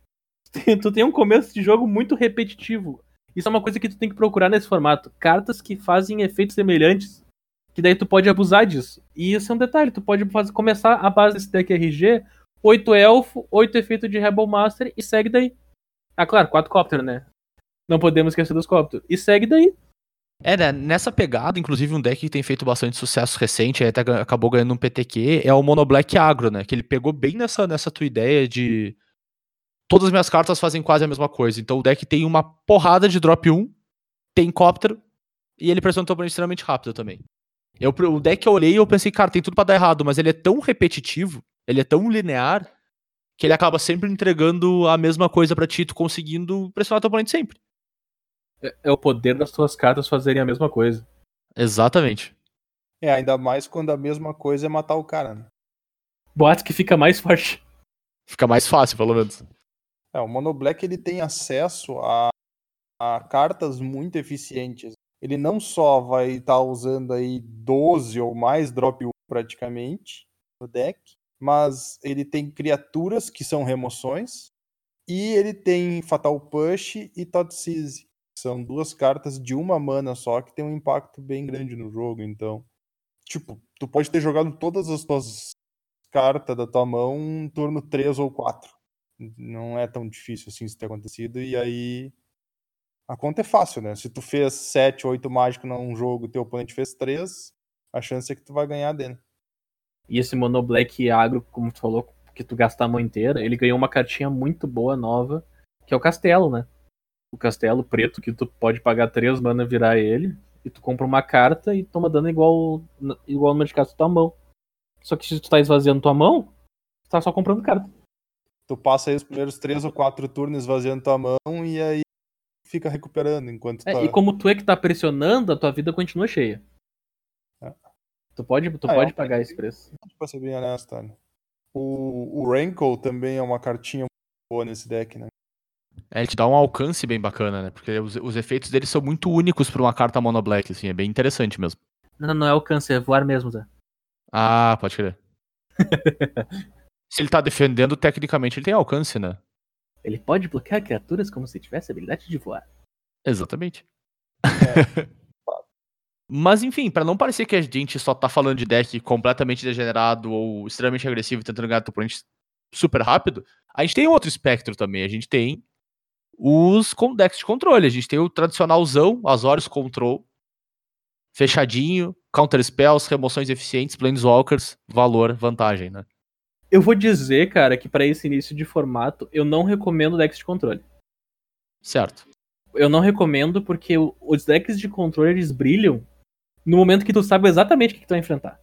Tu tem um começo de jogo muito repetitivo. Isso é uma coisa que tu tem que procurar nesse formato. Cartas que fazem efeitos semelhantes. Que daí tu pode abusar disso. E isso é um detalhe. Tu pode fazer, começar a base desse deck RG 8 elfo, 8 efeito de Rebel Master e segue daí. Ah, claro, 4 cóptero, né? Não podemos esquecer dos cópteros. E segue daí. É, né, nessa pegada, inclusive um deck que tem feito bastante sucesso recente, até acabou ganhando um PTQ, é o Mono Black Agro, né? Que ele pegou bem nessa, nessa tua ideia de. Todas as minhas cartas fazem quase a mesma coisa. Então o deck tem uma porrada de drop 1, tem cóptero, e ele pressiona o oponente extremamente rápido também. Eu, o deck que eu olhei eu pensei, cara, tem tudo pra dar errado, mas ele é tão repetitivo, ele é tão linear, que ele acaba sempre entregando a mesma coisa pra ti, tu conseguindo pressionar teu oponente sempre. É, é o poder das tuas cartas fazerem a mesma coisa. Exatamente. É, ainda mais quando a mesma coisa é matar o cara, né? Boatos que fica mais forte. Fica mais fácil, pelo menos. É, o Mono Black ele tem acesso a, a cartas muito eficientes. Ele não só vai estar usando aí 12 ou mais drop 1 praticamente no deck, mas ele tem criaturas que são remoções e ele tem Fatal Push e Totseize. que São duas cartas de uma mana só que tem um impacto bem grande no jogo, então, tipo, tu pode ter jogado todas as tuas cartas da tua mão em turno 3 ou 4 não é tão difícil assim isso ter acontecido. E aí a conta é fácil, né? Se tu fez 7, 8 mágico num jogo e teu oponente fez 3, a chance é que tu vai ganhar dele. E esse Mono Black agro, como tu falou, que tu gasta a mão inteira, ele ganhou uma cartinha muito boa, nova, que é o Castelo, né? O Castelo preto, que tu pode pagar 3 mana virar ele, e tu compra uma carta e toma dano igual, igual no de casa da tua mão. Só que se tu tá esvaziando tua mão, tu tá só comprando carta. Tu passa aí os primeiros 3 ou 4 turnos esvaziando tua mão e aí fica recuperando enquanto É, tá. e como tu é que tá pressionando, a tua vida continua cheia. É. Tu pode, tu Ah, é pode um- pagar esse preço. Pra ser bem honesto, olha. O, o Rankle também é uma cartinha boa nesse deck, né? É, ele te dá um alcance bem bacana, né? Porque os, os efeitos dele são muito únicos pra uma carta mono black, assim, é bem interessante mesmo. Não, não é alcance, é voar mesmo, Zé. Ah, pode crer. Se ele tá defendendo, tecnicamente ele tem alcance, né? Ele pode bloquear criaturas como se tivesse a habilidade de voar. Exatamente. Mas enfim, pra não parecer que a gente só tá falando de deck completamente degenerado ou extremamente agressivo tentando ganhar teu oponente super rápido, a gente tem outro espectro também. A gente tem os com decks de controle. A gente tem o tradicionalzão, Azorius Control, fechadinho, counter spells, remoções eficientes, planeswalkers, valor, vantagem, né? Eu vou dizer, cara, que pra esse início de formato, eu não recomendo decks de controle. Certo. Eu não recomendo porque os decks de controle eles brilham no momento que tu sabe exatamente o que, que tu vai enfrentar.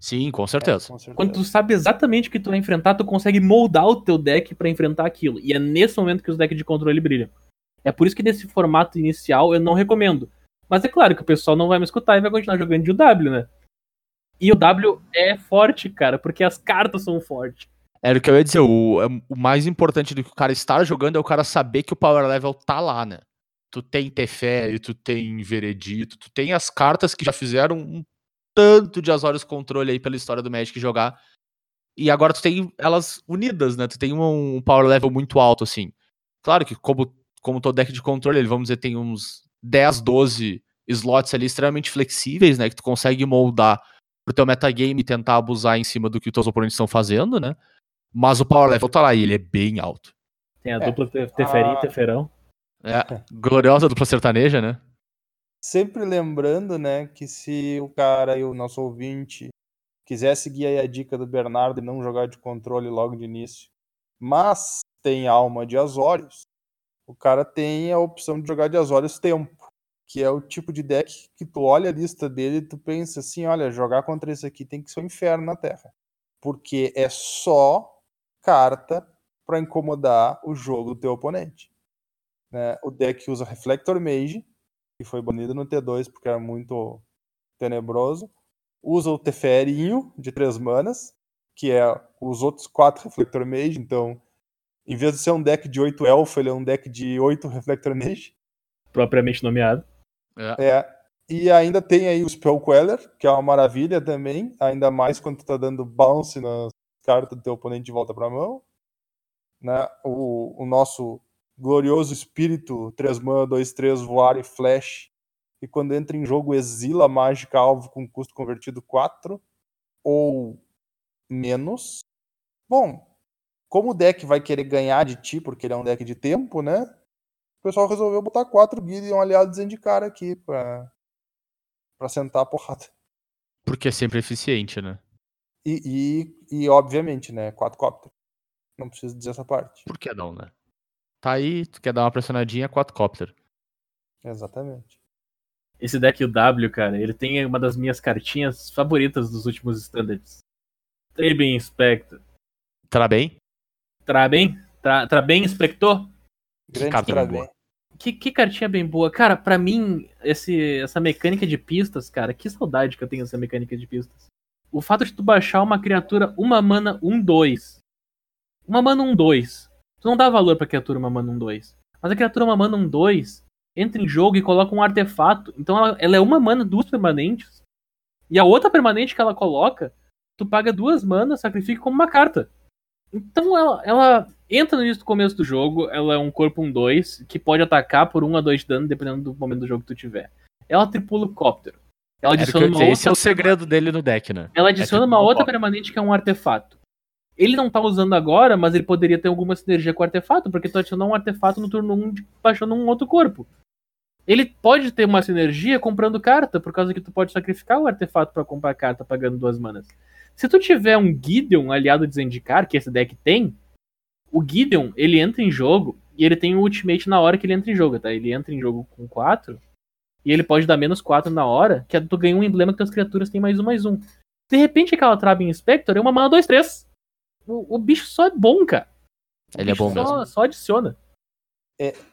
Sim, com certeza. Com certeza. Quando tu sabe exatamente o que tu vai enfrentar, tu consegue moldar o teu deck pra enfrentar aquilo. E é nesse momento que os decks de controle brilham. É por isso que nesse formato inicial eu não recomendo. Mas é claro que o pessoal não vai me escutar e vai continuar jogando de W, né? E o W é forte, cara, porque as cartas são fortes. Era o que eu ia dizer, o, é- o mais importante do que o cara estar jogando é o cara saber que o power level tá lá, né? Tu tem Teferi, tu tem Veredito, tu tem as cartas que já fizeram um tanto de Azorius Controle aí pela história do Magic jogar. E agora tu tem elas unidas, né? Tu tem um, um power level muito alto, assim. Claro que como, como todo deck de controle, ele, vamos dizer, tem uns 10, 12 slots ali extremamente flexíveis, né? Que tu consegue moldar pro teu metagame e tentar abusar em cima do que os teus oponentes estão fazendo, né? Mas o power level tá lá e ele é bem alto. Tem a É. dupla te- Teferi Ah. e Teferão. É, gloriosa dupla sertaneja, né? Sempre lembrando, né, que se o cara e o nosso ouvinte quiser seguir aí a dica do Bernardo e não jogar de controle logo de início, mas tem alma de Azorius, o cara tem a opção de jogar de Azorius Tempo, que é o tipo de deck que tu olha a lista dele e tu pensa assim, olha, jogar contra esse aqui tem que ser um inferno na Terra, porque é só carta para incomodar o jogo do teu oponente. Né? O deck usa Reflector Mage, que foi banido no T2 porque era muito tenebroso. Usa o Teferinho de três manas, que é os outros quatro Reflector Mage. Então, em vez de ser um deck de 8 elfo, ele é um deck de 8 Reflector Mage. Propriamente nomeado. É. E ainda tem aí o Spell Queller, que é uma maravilha também, ainda mais quando tu tá dando bounce nas cartas do teu oponente de volta pra mão. Né? O, o nosso glorioso espírito 3 mana, 2, 3, voar e flash. E quando entra em jogo, exila mágica alvo com custo convertido 4 ou menos. Bom, como o deck vai querer ganhar de ti, porque ele é um deck de tempo, né? O pessoal resolveu botar 4 Gideon aliados de cara aqui pra, pra sentar a porrada. Porque é sempre eficiente, né? E, e, e obviamente, né? 4 Copter. Não preciso dizer essa parte. Por que não, né? Tá aí, tu quer dar uma pressionadinha, 4 copter. Exatamente. Esse deck o W, cara, ele tem uma das minhas cartinhas favoritas dos últimos standards. Trabem Inspector. Tá bem? Trabem? Tra Trabem Inspector? Grande boa. Que, que cartinha bem boa. Cara, pra mim, esse, essa mecânica de pistas, cara, que saudade que eu tenho dessa mecânica de pistas. O fato de tu baixar uma criatura uma mana 1-2. Uma mana 1-2. Tu não dá valor pra criatura uma mana 1-2. Mas a criatura uma mana 1-2 entra em jogo e coloca um artefato. Então ela, ela é uma mana, duas permanentes. E a outra permanente que ela coloca, tu paga duas manas, sacrifica como uma carta. Então ela, ela entra no início do começo do jogo, ela é um corpo 1-2, que pode atacar por 1 a 2 de dano, dependendo do momento do jogo que tu tiver. Ela tripula o Cóptero. Ela que adiciona uma outra Esse é o segredo dele no deck, né? ela adiciona tipo uma um outra permanente que é um artefato. Ele não tá usando agora, mas ele poderia ter alguma sinergia com o artefato, porque tu adiciona um artefato no turno 1 de- baixando um outro corpo. Ele pode ter uma sinergia comprando carta, por causa que tu pode sacrificar o artefato pra comprar carta pagando duas manas. Se tu tiver um Gideon aliado de Zendikar, que esse deck tem, o Gideon, ele entra em jogo e ele tem o ultimate na hora que ele entra em jogo, tá? Ele entra em jogo com 4 e ele pode dar menos 4 na hora, que é tu ganha um emblema que as criaturas têm mais um, mais um. De repente aquela Trab Inspector é uma mana 2-3. O, o bicho só é bom, cara. O Ele é bom só, mesmo. Só adiciona.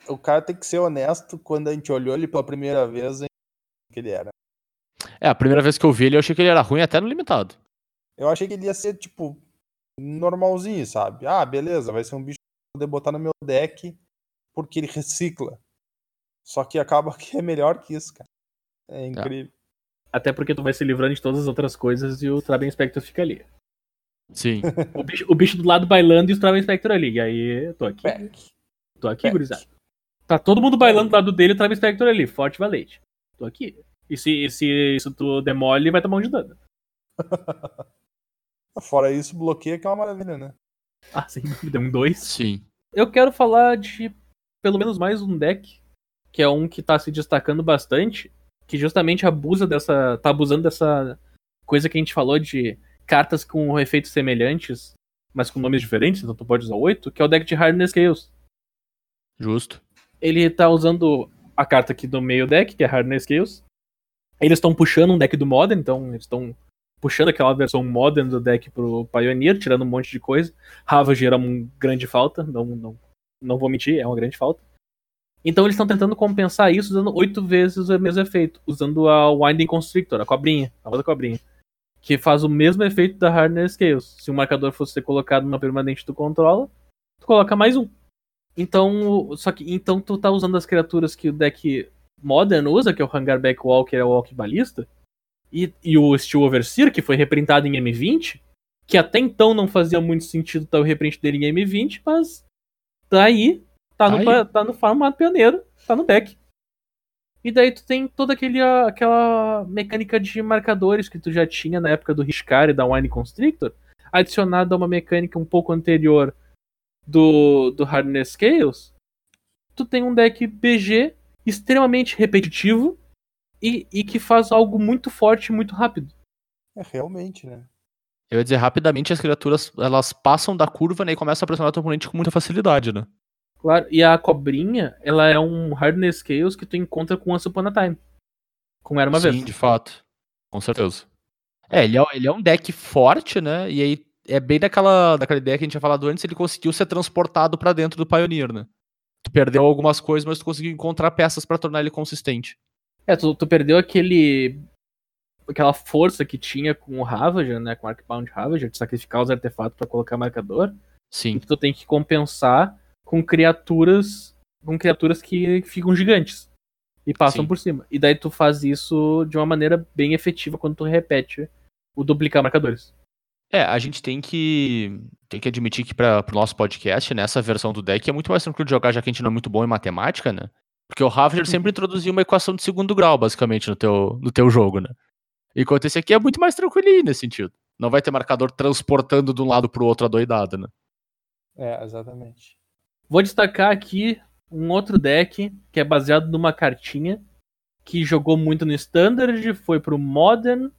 O cara tem que ser honesto quando a gente olhou ele pela primeira vez em que ele era. É, a primeira vez que eu vi ele, eu achei que ele era ruim até no limitado. Eu achei que ele ia ser, tipo, normalzinho, sabe? Ah, beleza, vai ser um bicho que eu vou poder botar no meu deck porque ele recicla. Só que acaba que é melhor que isso, cara. É incrível. Até porque tu vai se livrando de todas as outras coisas e o Trab Inspector fica ali. Sim. O bicho, o bicho do lado bailando e o Trab Inspector ali. E aí, eu tô aqui. Back. Tô aqui, Back. gurizada. Tá todo mundo bailando do lado dele e o Trab Inspector ali. Forte valente. Tô aqui. E se, e se isso tu demole, vai tomar um de dano. Fora isso, bloqueia que é uma maravilha, né? Ah, sem dúvida. Um 2. Sim. Eu quero falar de pelo menos mais um deck, que é um que tá se destacando bastante, que justamente abusa dessa. tá abusando dessa coisa que a gente falou de cartas com efeitos semelhantes, mas com nomes diferentes, então tu pode usar oito, que é o deck de Hardness Chaos. Justo. ele tá usando a carta aqui do meio deck, que é Hardness Skills. Eles estão puxando um deck do Modern, então eles estão puxando aquela versão Modern do deck pro Pioneer, tirando um monte de coisa. Ravage era uma grande falta, não, não, não vou mentir, é uma grande falta. Então eles estão tentando compensar isso usando oito vezes o mesmo efeito, usando a Winding Constrictor, a cobrinha, a outra cobrinha. Que faz o mesmo efeito da Hardness Scales. Se o marcador fosse ser colocado numa permanente tu controla, tu coloca mais um. Então, só que então tu tá usando as criaturas que o deck Modern usa, que é o Hangarback Walker e o Walk Balista, e, e o Steel Overseer, que foi reprintado em M20, que até então não fazia muito sentido estar o reprint dele em M20, mas tá aí, tá, Tá no, aí. tá no formato pioneiro, tá no deck. E daí tu tem toda aquele, aquela mecânica de marcadores que tu já tinha na época do Riscar e da Wine Constrictor, adicionada a uma mecânica um pouco anterior do, do Hardness Scales. Tu tem um deck BG extremamente repetitivo e, e que faz algo muito forte e muito rápido. É realmente, né? Eu ia dizer, rapidamente as criaturas elas passam da curva né, e começam a pressionar o teu oponente com muita facilidade, né? Claro, e a cobrinha, ela é um Hardness Scales que tu encontra com Once Upon a Time. Como era uma Sim, vez. de fato. Com certeza. É, ele é, ele é um deck forte, né? E aí é bem daquela, daquela ideia que a gente tinha falado antes, ele conseguiu ser transportado pra dentro do Pioneer, né? Tu perdeu algumas coisas, mas tu conseguiu encontrar peças pra tornar ele consistente. É, tu, tu perdeu aquele. aquela força que tinha com o Ravager, né? Com o Arcbound Ravager, de sacrificar os artefatos pra colocar marcador. E Sim. que tu tem que compensar com criaturas. com criaturas que ficam gigantes. E passam Sim. por cima. E daí tu faz isso de uma maneira bem efetiva quando tu repete o duplicar marcadores. É, a gente tem que tem que admitir que para pro nosso podcast, nessa versão do deck é muito mais tranquilo de jogar, já que a gente não é muito bom em matemática, né? Porque o Ravager sempre introduzia uma equação de segundo grau, basicamente, no teu, no teu jogo, né? Enquanto esse aqui é muito mais tranquilinho nesse sentido. Não vai ter marcador transportando de um lado pro outro adoidado, né? É, exatamente. Vou destacar aqui um outro deck que é baseado numa cartinha que jogou muito no Standard, foi pro Modern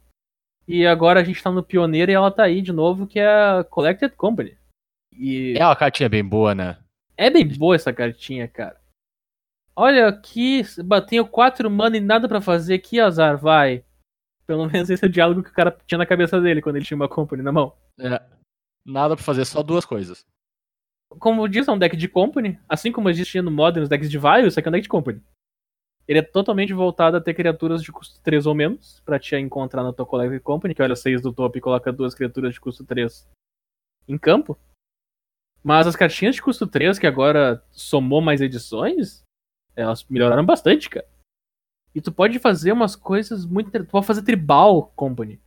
e agora a gente tá no Pioneiro e ela tá aí de novo, que é a Collected Company. E É uma cartinha bem boa, né? é bem boa essa cartinha, cara. Olha aqui, tenho quatro mana e nada pra fazer, que azar, vai. Pelo menos esse é o diálogo que o cara tinha na cabeça dele quando ele tinha uma Company na mão. É. Nada pra fazer, só duas coisas. como diz, é um deck de Company, assim como existia no Modern os decks de Vaio, isso aqui é um deck de Company. Ele é totalmente voltado a ter criaturas de custo 3 ou menos, pra te encontrar na tua Collected Company, que olha 6 do topo e coloca duas criaturas de custo 3 em campo. Mas as cartinhas de custo 3, que agora somou mais edições, elas melhoraram bastante, cara. E tu pode fazer umas coisas muito. Tu pode fazer tribal Company.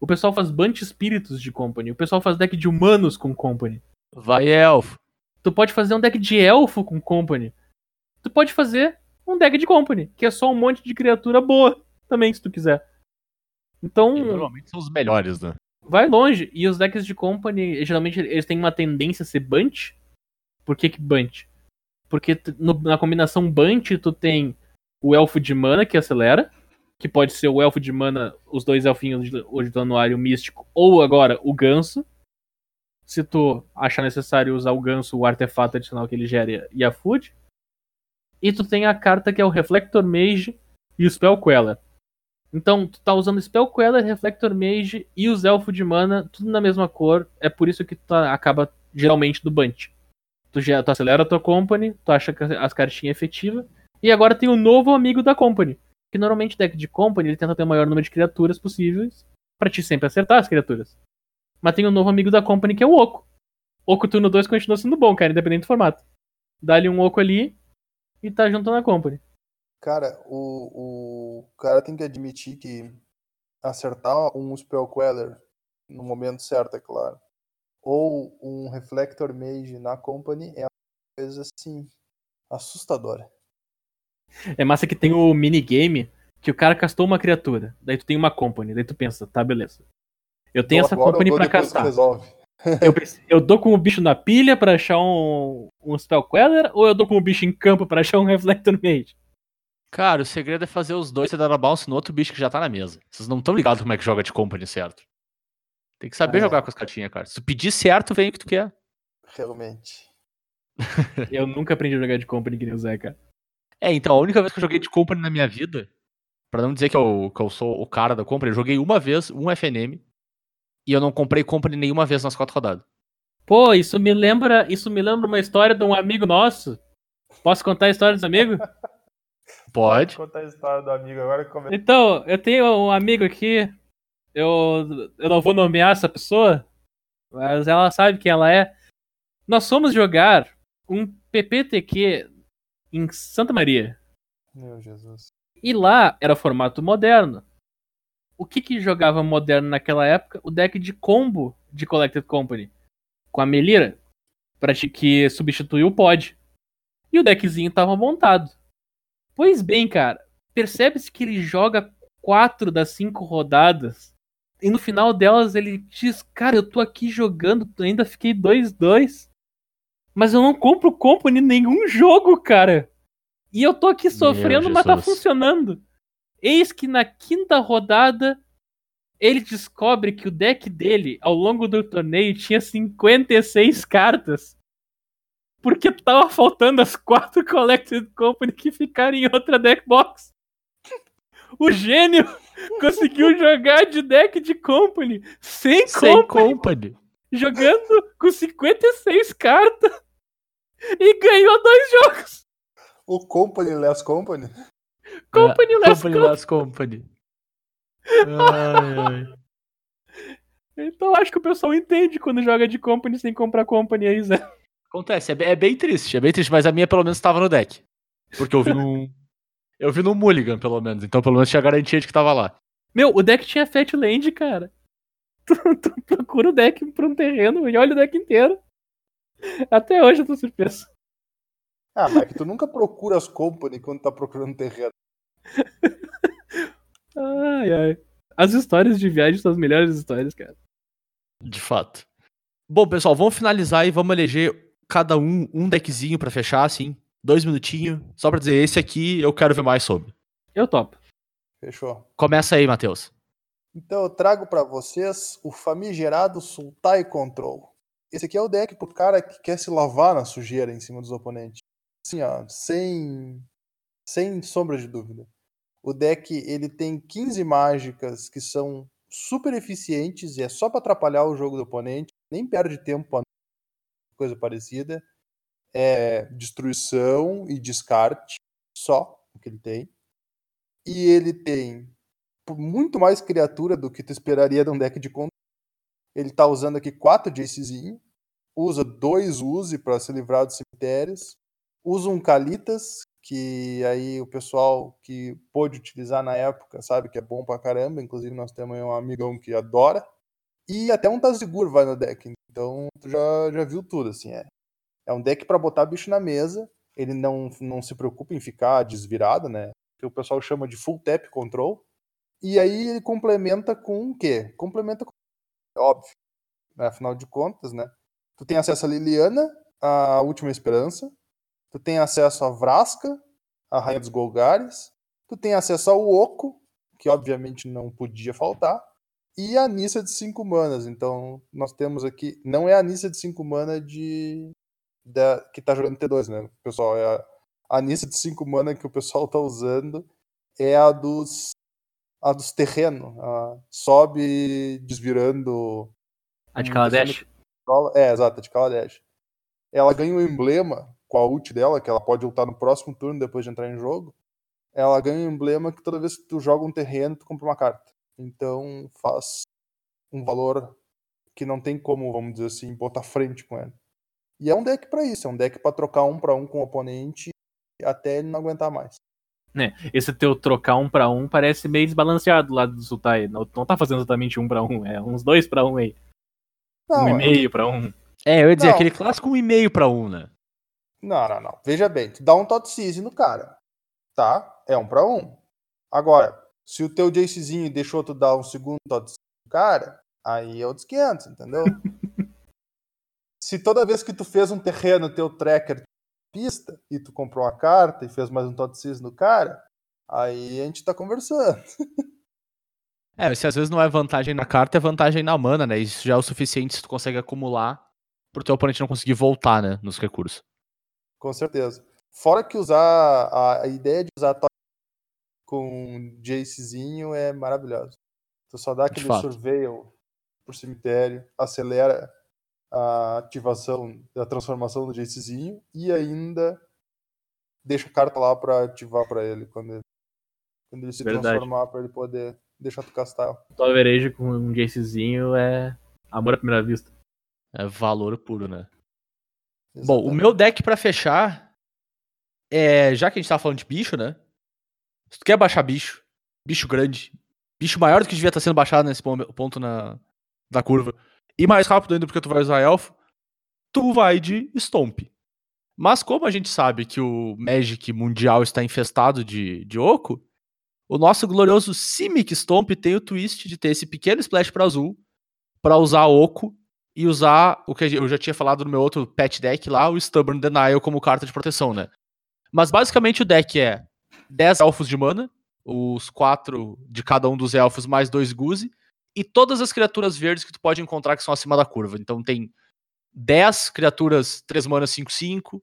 O pessoal faz Bunch Espíritos de Company. O pessoal faz deck de humanos com Company. Vai, elfo. Tu pode fazer um deck de elfo com Company. Tu pode fazer um deck de Company, que é só um monte de criatura boa também, se tu quiser. Então, E normalmente são os melhores, né? vai longe. E os decks de Company, geralmente, eles têm uma tendência a ser Bunch. Por que que Bunch? Porque no- na combinação Bunch, tu tem o Elfo de Mana, que acelera. Que pode ser o Elfo de Mana, os dois elfinhos hoje do anuário místico. Ou agora, o Ganso. Se tu achar necessário usar o Ganso, o artefato adicional que ele gera e a Food. E tu tem a carta que é o Reflector Mage e o Spell Queller. Então, tu tá usando Spell Queller, Reflector Mage e os Elfo de Mana, tudo na mesma cor. É por isso que tu tá- acaba geralmente do Bunch. Tu, já, tu acelera a tua Company, tu acha as cartinhas é efetiva. E agora tem o novo amigo da Company. Que normalmente deck de Company ele tenta ter o maior número de criaturas possíveis pra te sempre acertar as criaturas. Mas tem o novo amigo da Company que é o Oco. Oco turno 2 continua sendo bom, cara, independente do formato. Dá-lhe um Oco ali e tá junto na Company. Cara, o, o cara tem que admitir que acertar um Spell Queller no momento certo, é claro, ou um Reflector Mage na Company é uma coisa assim assustadora. É massa que tem o minigame que o cara castou uma criatura. Daí tu tem uma company. Daí tu pensa, tá, beleza. Eu tenho Então essa company pra castar. Resolve. Eu, eu dou com o bicho na pilha pra achar um, um Spell Queller ou eu dou com o bicho em campo pra achar um Reflector Mage? Cara, o segredo é fazer os dois e dar a bounce no outro bicho que já tá na mesa. Vocês não estão ligados como é que joga de company certo. Tem que saber É. jogar com as cartinhas, cara. Se tu pedir certo, vem o que tu quer. Realmente. Eu nunca aprendi a jogar de company que nem o Zé, cara. É, então, a única vez que eu joguei de Company na minha vida, pra não dizer que eu, que eu sou o cara da Company, eu joguei uma vez, um FNM, e eu não comprei Company nenhuma vez nas quatro rodadas. Pô, isso me lembra, isso me lembra uma história de um amigo nosso. Posso contar a história dos amigos? Pode. contar a história do amigo agora que Então, eu tenho um amigo aqui. Eu, eu não vou nomear essa pessoa, mas ela sabe quem ela é. Nós fomos jogar um PPTQ em Santa Maria. Meu Jesus. E lá era formato moderno. O que que jogava moderno naquela época? O deck de combo de Collected Company. Com a Melira. Pra ti- que substituiu o pod. E o deckzinho tava montado. Pois bem, cara. Percebe-se que ele joga quatro das cinco rodadas. E no final delas ele diz: Cara, eu tô aqui jogando, ainda fiquei 2-2. Mas eu não compro Company em nenhum jogo, cara. E eu tô aqui sofrendo, mas tá funcionando. Eis que na quinta rodada ele descobre que o deck dele, ao longo do torneio, tinha 56 cartas. Porque tava faltando as quatro Collected Company que ficaram em outra deck box. O gênio conseguiu jogar de deck de Company sem, Sem company, Company. jogando com 56 cartas. E ganhou dois jogos. O Company Less Company? Company Less Company Company. Less Company. Ai, ai. Então acho que o pessoal entende quando joga de Company sem comprar Company aí, Zé. Acontece, é bem, é bem triste, é bem triste, mas a minha pelo menos tava no deck. Porque eu vi num. Eu vi no Mulligan, pelo menos. Então pelo menos tinha garantia de que tava lá. Meu, o deck tinha Fat Land, cara. Tu, tu procura o deck pra um terreno e olha o deck inteiro. Até hoje eu tô surpreso. Ah, mas é que tu nunca procura as Company quando tá procurando terreno. Ai, ai. As histórias de viagem são as melhores histórias, cara. De fato. Bom, pessoal, vamos finalizar e vamos eleger cada um um deckzinho pra fechar, assim. Dois minutinhos. Só pra dizer, esse aqui eu quero ver mais sobre. Eu topo. Fechou. Começa aí, Matheus. Então eu trago pra vocês o famigerado Sultai Control. Esse aqui é o deck pro cara que quer se lavar na sujeira em cima dos oponentes. Assim, ó, sem sem sombra de dúvida. O deck ele tem 15 mágicas que são super eficientes e é só pra atrapalhar o jogo do oponente, nem perde tempo a coisa parecida. É destruição e descarte, só o que ele tem. E ele tem muito mais criatura do que tu esperaria de um deck de controle. Ele tá usando aqui 4 Jacezinho, usa dois Use para se livrar dos cemitérios, usa um Calitas, que aí o pessoal que pôde utilizar na época sabe que é bom pra caramba, inclusive nós temos um amigão que adora, e até um Taziguro vai no deck, então tu já, já viu tudo, assim, é. É um deck para botar bicho na mesa, ele não, não se preocupa em ficar desvirado, né, que o pessoal chama de full tap control, e aí ele complementa com o quê? Complementa com. Óbvio. Né? Afinal de contas, né? Tu tem acesso a Liliana, a Última Esperança. Tu tem acesso a Vrasca, a Rainha dos Golgares. Tu tem acesso ao Oco, que obviamente não podia faltar. E a Nissa de 5 manas. Então, nós temos aqui. Não é a Nissa de 5 mana de. Da, que tá jogando T2, né? Pessoal, é a, a Nissa de 5 mana que o pessoal tá usando é a dos a dos terrenos. sobe desvirando. A de Hum, Kaladesh. É, exato, a de Kaladesh. Ela ganha um emblema com a ult dela, que ela pode ultar no próximo turno depois de entrar em jogo. Ela ganha um emblema que toda vez que tu joga um terreno, tu compra uma carta. Então faz um valor que não tem como, vamos dizer assim, botar frente com ela. E é um deck pra isso, é um deck pra trocar um pra um com o oponente até ele não aguentar mais. Né? Esse teu trocar um pra um parece meio desbalanceado lá do Sultai. Não, não tá fazendo exatamente um pra um, é uns dois pra um aí. Não, um e é- meio pra um. É, eu ia dizer, Não. aquele clássico um e meio pra um, né? Não, não, não. Veja bem, tu dá um Tot Seize no cara, tá? É um pra um. Agora, se o teu Jacezinho deixou tu dar um segundo Tot Seize no cara, aí é outros 500, entendeu? se toda vez que tu fez um terreno, teu tracker pista, e tu comprou uma carta e fez mais um Tot no cara, aí a gente tá conversando. É, se às vezes não é vantagem na carta, é vantagem na mana, né? Isso já é o suficiente se tu consegue acumular pro teu oponente não conseguir voltar, né? Nos recursos. Com certeza. Fora que usar a, ideia de usar com Jacezinho é maravilhosa. Tu só dá aquele surveil por cemitério, acelera a ativação, a transformação do Jacezinho e ainda deixa a carta lá pra ativar pra ele quando ele, quando ele se Verdade. transformar pra ele poder deixar tu castar. O Average com um Jacezinho é amor à primeira vista. É valor puro, né? Bom, o Exatamente. meu deck pra fechar é, já que a gente tava falando de bicho, né? Se tu quer baixar bicho, bicho grande, bicho maior do que devia estar sendo baixado nesse pon- ponto na, da curva, e mais rápido ainda porque tu vai usar elfo, tu vai de Stomp. Mas como a gente sabe que o Magic Mundial está infestado de, de oco, o nosso glorioso Simic Stomp tem o twist de ter esse pequeno splash para azul para usar oco e usar o que eu já tinha falado no meu outro pet deck lá, o Stubborn Denial como carta de proteção, né? Mas basicamente o deck é 10 elfos de mana, os 4 de cada um dos elfos mais 2 Guzi, e todas as criaturas verdes que tu pode encontrar que são acima da curva. Então tem 10 criaturas 3 manas 5-5,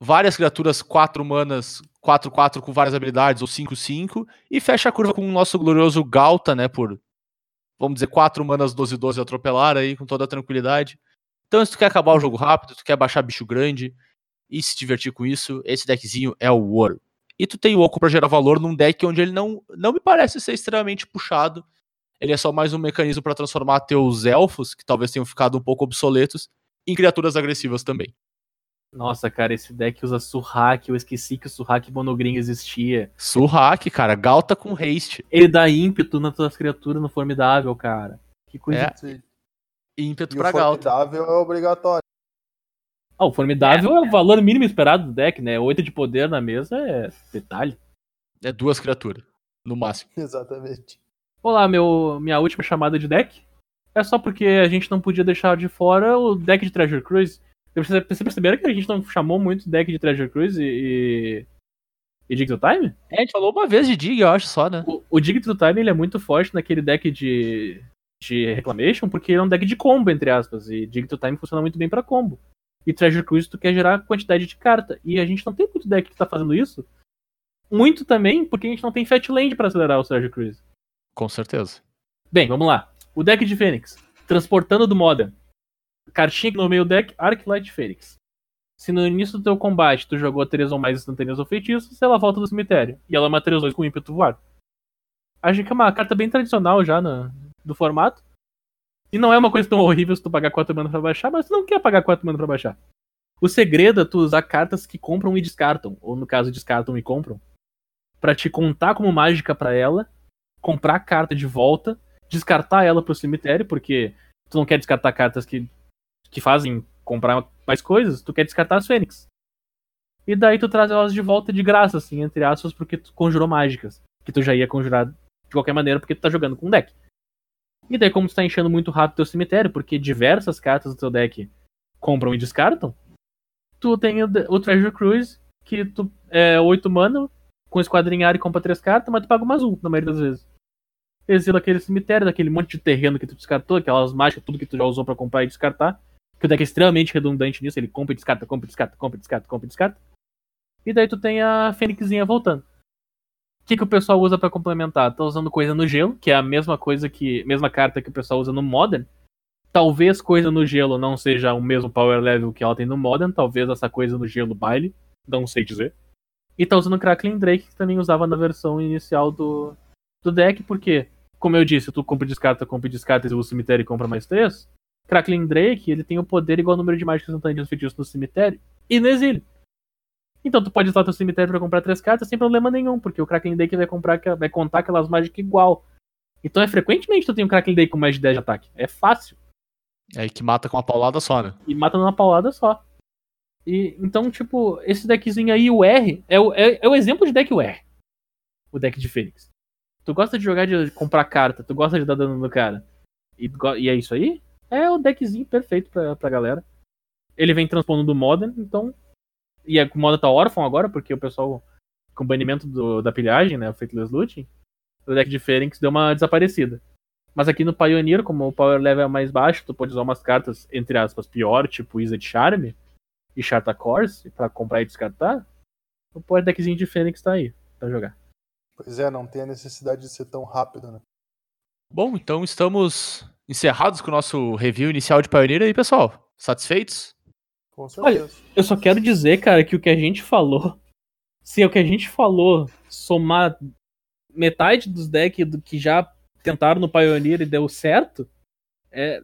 várias criaturas 4 manas 4-4 com várias habilidades, ou 5-5, e fecha a curva com o nosso glorioso Galta, né, por, vamos dizer, 4 manas 12-12 atropelar aí, com toda a tranquilidade. Então se tu quer acabar o jogo rápido, tu quer baixar bicho grande e se divertir com isso, esse deckzinho é o ouro. E tu tem o Oco pra gerar valor num deck onde ele não, não me parece ser extremamente puxado. Ele é só mais um mecanismo pra transformar teus elfos, que talvez tenham ficado um pouco obsoletos, em criaturas agressivas também. Nossa, cara, esse deck usa Surrak. Eu esqueci que o Surrak Monogreen existia. Surrak, cara, Galta com haste. Ele dá ímpeto nas tuas criaturas no Formidável, cara. Que coisa. É. Ímpeto E pra o Galta. formidável é obrigatório. Ah, o Formidável é. o valor mínimo esperado do deck, né? 8 de poder na mesa é detalhe. É duas criaturas, no máximo. Exatamente. Olá, meu, minha última chamada de deck. É só porque a gente não podia deixar de fora o deck de Treasure Cruise. Vocês perceberam que a gente não chamou muito deck de Treasure Cruise e. e, Dig to Time? É, a gente falou uma vez de Dig, eu acho só, né? O, o Dig to Time ele é muito forte naquele deck de, de Reclamation, porque ele é um deck de combo, entre aspas. E Dig to Time funciona muito bem pra combo. E Treasure Cruise tu quer gerar quantidade de carta. E a gente não tem muito deck que tá fazendo isso. Muito também porque a gente não tem Fat Land pra acelerar o Treasure Cruise. Com certeza. Bem, vamos lá. O deck de Fênix. Transportando do Modern. Cartinha que nomeia o deck, Arclight Fênix. Se no início do teu combate tu jogou 3 ou mais instantâneas ou feitiços, ela volta do cemitério. E ela é uma 3-2 com ímpeto voar. Acho que é uma carta bem tradicional já no, do formato. E não é uma coisa tão horrível se tu pagar 4 mana pra baixar, mas tu não quer pagar 4 mana pra baixar. O segredo é tu usar cartas que compram e descartam, ou no caso descartam e compram, pra te contar como mágica pra ela, comprar a carta de volta, descartar ela pro cemitério, porque tu não quer descartar cartas que, que fazem comprar mais coisas, tu quer descartar as Fênix. E daí tu traz elas de volta de graça, assim, entre aspas, porque tu conjurou mágicas. Que tu já ia conjurar de qualquer maneira, porque tu tá jogando com um deck. E daí, como tu tá enchendo muito rápido teu cemitério, porque diversas cartas do teu deck compram e descartam, tu tem o, Treasure Cruise, que tu é 8 mana, com esquadrinhar e compra 3 cartas, mas tu paga uma azul, na maioria das vezes. Exila aquele cemitério, daquele monte de terreno que tu descartou, aquelas mágicas, tudo que tu já usou pra comprar e descartar. Que o deck é extremamente redundante nisso, ele compra e descarta, compra e descarta, compra e descarta, compra e descarta. E daí tu tem a Fênixzinha voltando. O que, que o pessoal usa pra complementar? Tá usando coisa no gelo, que é a mesma coisa que. mesma carta que o pessoal usa no Modern. Talvez coisa no gelo não seja o mesmo power level que ela tem no Modern, talvez essa coisa no gelo baile, não sei dizer. E tá usando Crackling Drake, que também usava na versão inicial do, do deck, porque, como eu disse, tu compra e descarta, compra e descarta, exila o cemitério e compra mais três. Crackling Drake, ele tem o poder igual ao número de mágicas instantâneas feitiços no cemitério e no exílio. Então tu pode usar teu cemitério pra comprar três cartas sem problema nenhum, porque o Crackling Drake vai, comprar, vai contar aquelas mágicas igual. Então é frequentemente tu tem um Crackling Drake com mais de 10 de ataque. É fácil. É que mata com uma paulada só, né? E mata numa paulada só. E, então, tipo, esse deckzinho aí, o R, é o, é, é o exemplo de deck UR. O deck de Fênix. Tu gosta de jogar de comprar carta, tu gosta de dar dano no cara. E, e é isso aí? É o deckzinho perfeito pra, pra galera. Ele vem transpondo do Modern, então. E é, o Modern tá órfão agora, porque o pessoal, com o banimento do- da pilhagem, né? O Faithless Looting, o deck de Fênix deu uma desaparecida. Mas aqui no Pioneer, como o power level é mais baixo, tu pode usar umas cartas, entre aspas, pior, tipo Isa de Charme. e Charta Course pra comprar e descartar, o Power Deckzinho de Fênix tá aí pra jogar. Pois é, não tem a necessidade de ser tão rápido, né? Bom, então estamos encerrados com o nosso review inicial de Pioneer aí, pessoal. Satisfeitos? Com certeza. Eu só quero dizer, cara, que o que a gente falou, se é o que a gente falou somar metade dos decks do que já tentaram no Pioneer e deu certo, é,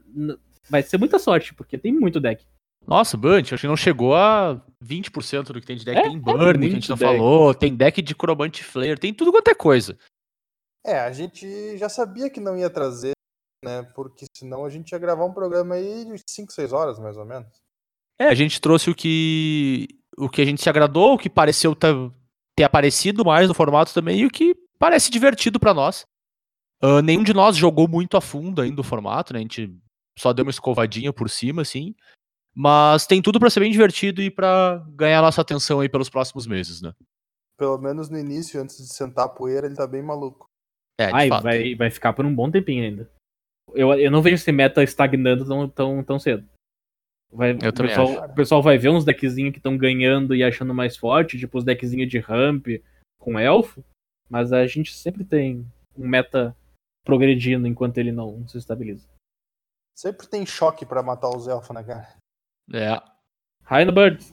vai ser muita sorte, porque tem muito deck. Nossa, Bunch, acho que não chegou a 20% do que tem de deck. É, tem é Burn, que a gente não deck. falou, tem deck de Cromante Flare, tem tudo quanto é coisa. É, a gente já sabia que não ia trazer, né? Porque senão a gente ia gravar um programa aí de 5, 6 horas, mais ou menos. É, a gente trouxe o que o que a gente se agradou, o que pareceu ter, ter aparecido mais no formato também e o que parece divertido pra nós. Ah, nenhum de nós jogou muito a fundo ainda o formato, né? A gente só deu uma escovadinha por cima, assim. Mas tem tudo pra ser bem divertido e pra ganhar nossa atenção aí pelos próximos meses, né? Pelo menos no início, antes de sentar a poeira, ele tá bem maluco. É, de Ai, fato. vai, vai ficar por um bom tempinho ainda. Eu, eu não vejo esse meta estagnando tão, tão, tão cedo. Vai, Eu o, pessoal, acho. o pessoal vai ver uns deckzinhos que estão ganhando e achando mais forte, tipo os deckzinhos de ramp com elfo, mas a gente sempre tem um meta progredindo enquanto ele não se estabiliza. Sempre tem choque pra matar os elfos, né, cara? É. Birds!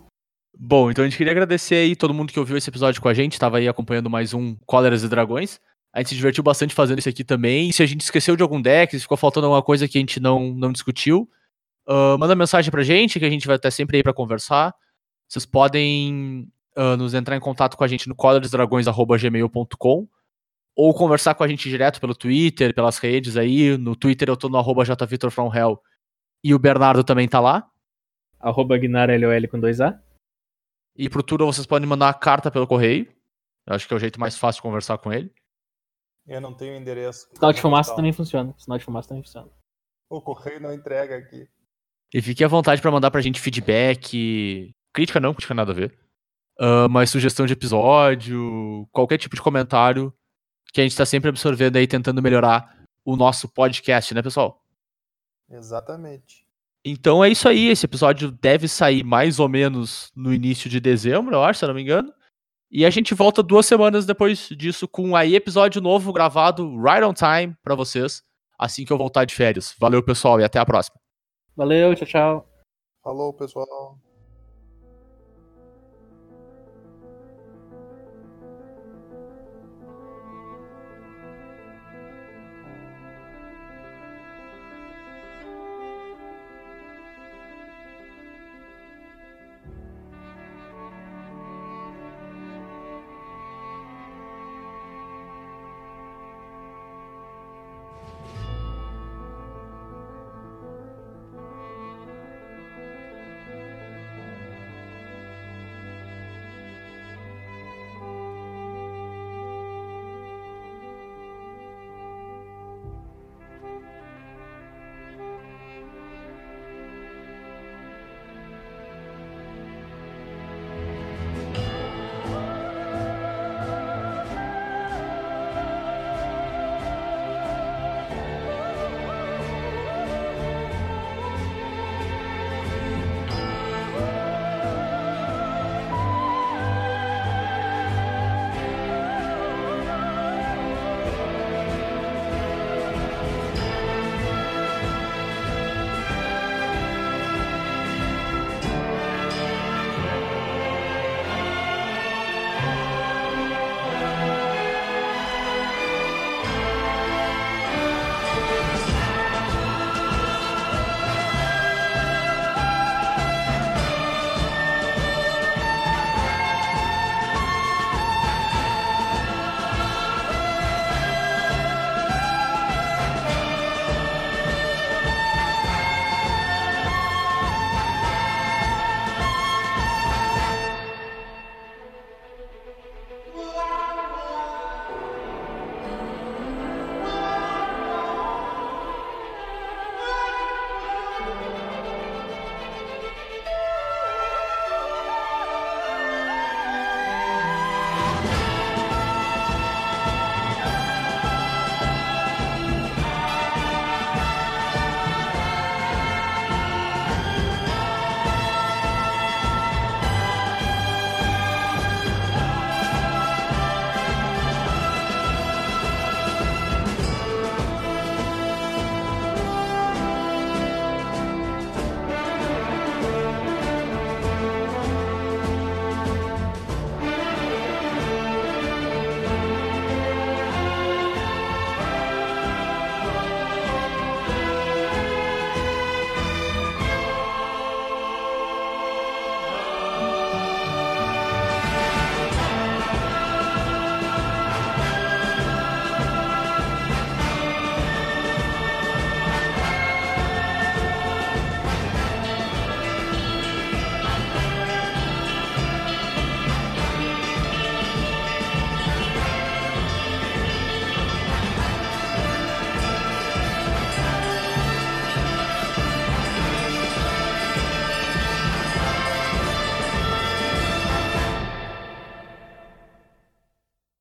Bom, então a gente queria agradecer aí todo mundo que ouviu esse episódio com a gente, tava aí acompanhando mais um Cóleras e Dragões. A gente se divertiu bastante fazendo isso aqui também. E se a gente esqueceu de algum deck, se ficou faltando alguma coisa que a gente não, não discutiu, ah, manda mensagem pra gente, que a gente vai estar sempre aí pra conversar. Vocês podem ah, nos entrar em contato com a gente no cólerasdragões.gmail.com ou conversar com a gente direto pelo Twitter, pelas redes aí. No Twitter eu tô no arroba jvitorfromhell e o Bernardo também tá lá. Arroba GnarLOL com 2A. E pro Turo vocês podem mandar uma carta pelo correio. Eu acho que é o jeito mais fácil de conversar com ele. Eu não tenho endereço. Sinal de fumaça Tá. também funciona. Sinal de fumaça também funciona. O correio não entrega aqui. E fique à vontade pra mandar pra gente feedback. Crítica não, crítica nada a ver. Ah, mas sugestão de episódio, qualquer tipo de comentário que a gente tá sempre absorvendo aí, tentando melhorar o nosso podcast, né, pessoal? Exatamente. Então é isso aí. Esse episódio deve sair mais ou menos no início de dezembro, eu acho, se eu não me engano. E a gente volta duas semanas depois disso com aí episódio novo gravado right on time pra vocês, assim que eu voltar de férias. Valeu, pessoal, e até a próxima. Valeu, tchau, tchau. Falou, pessoal.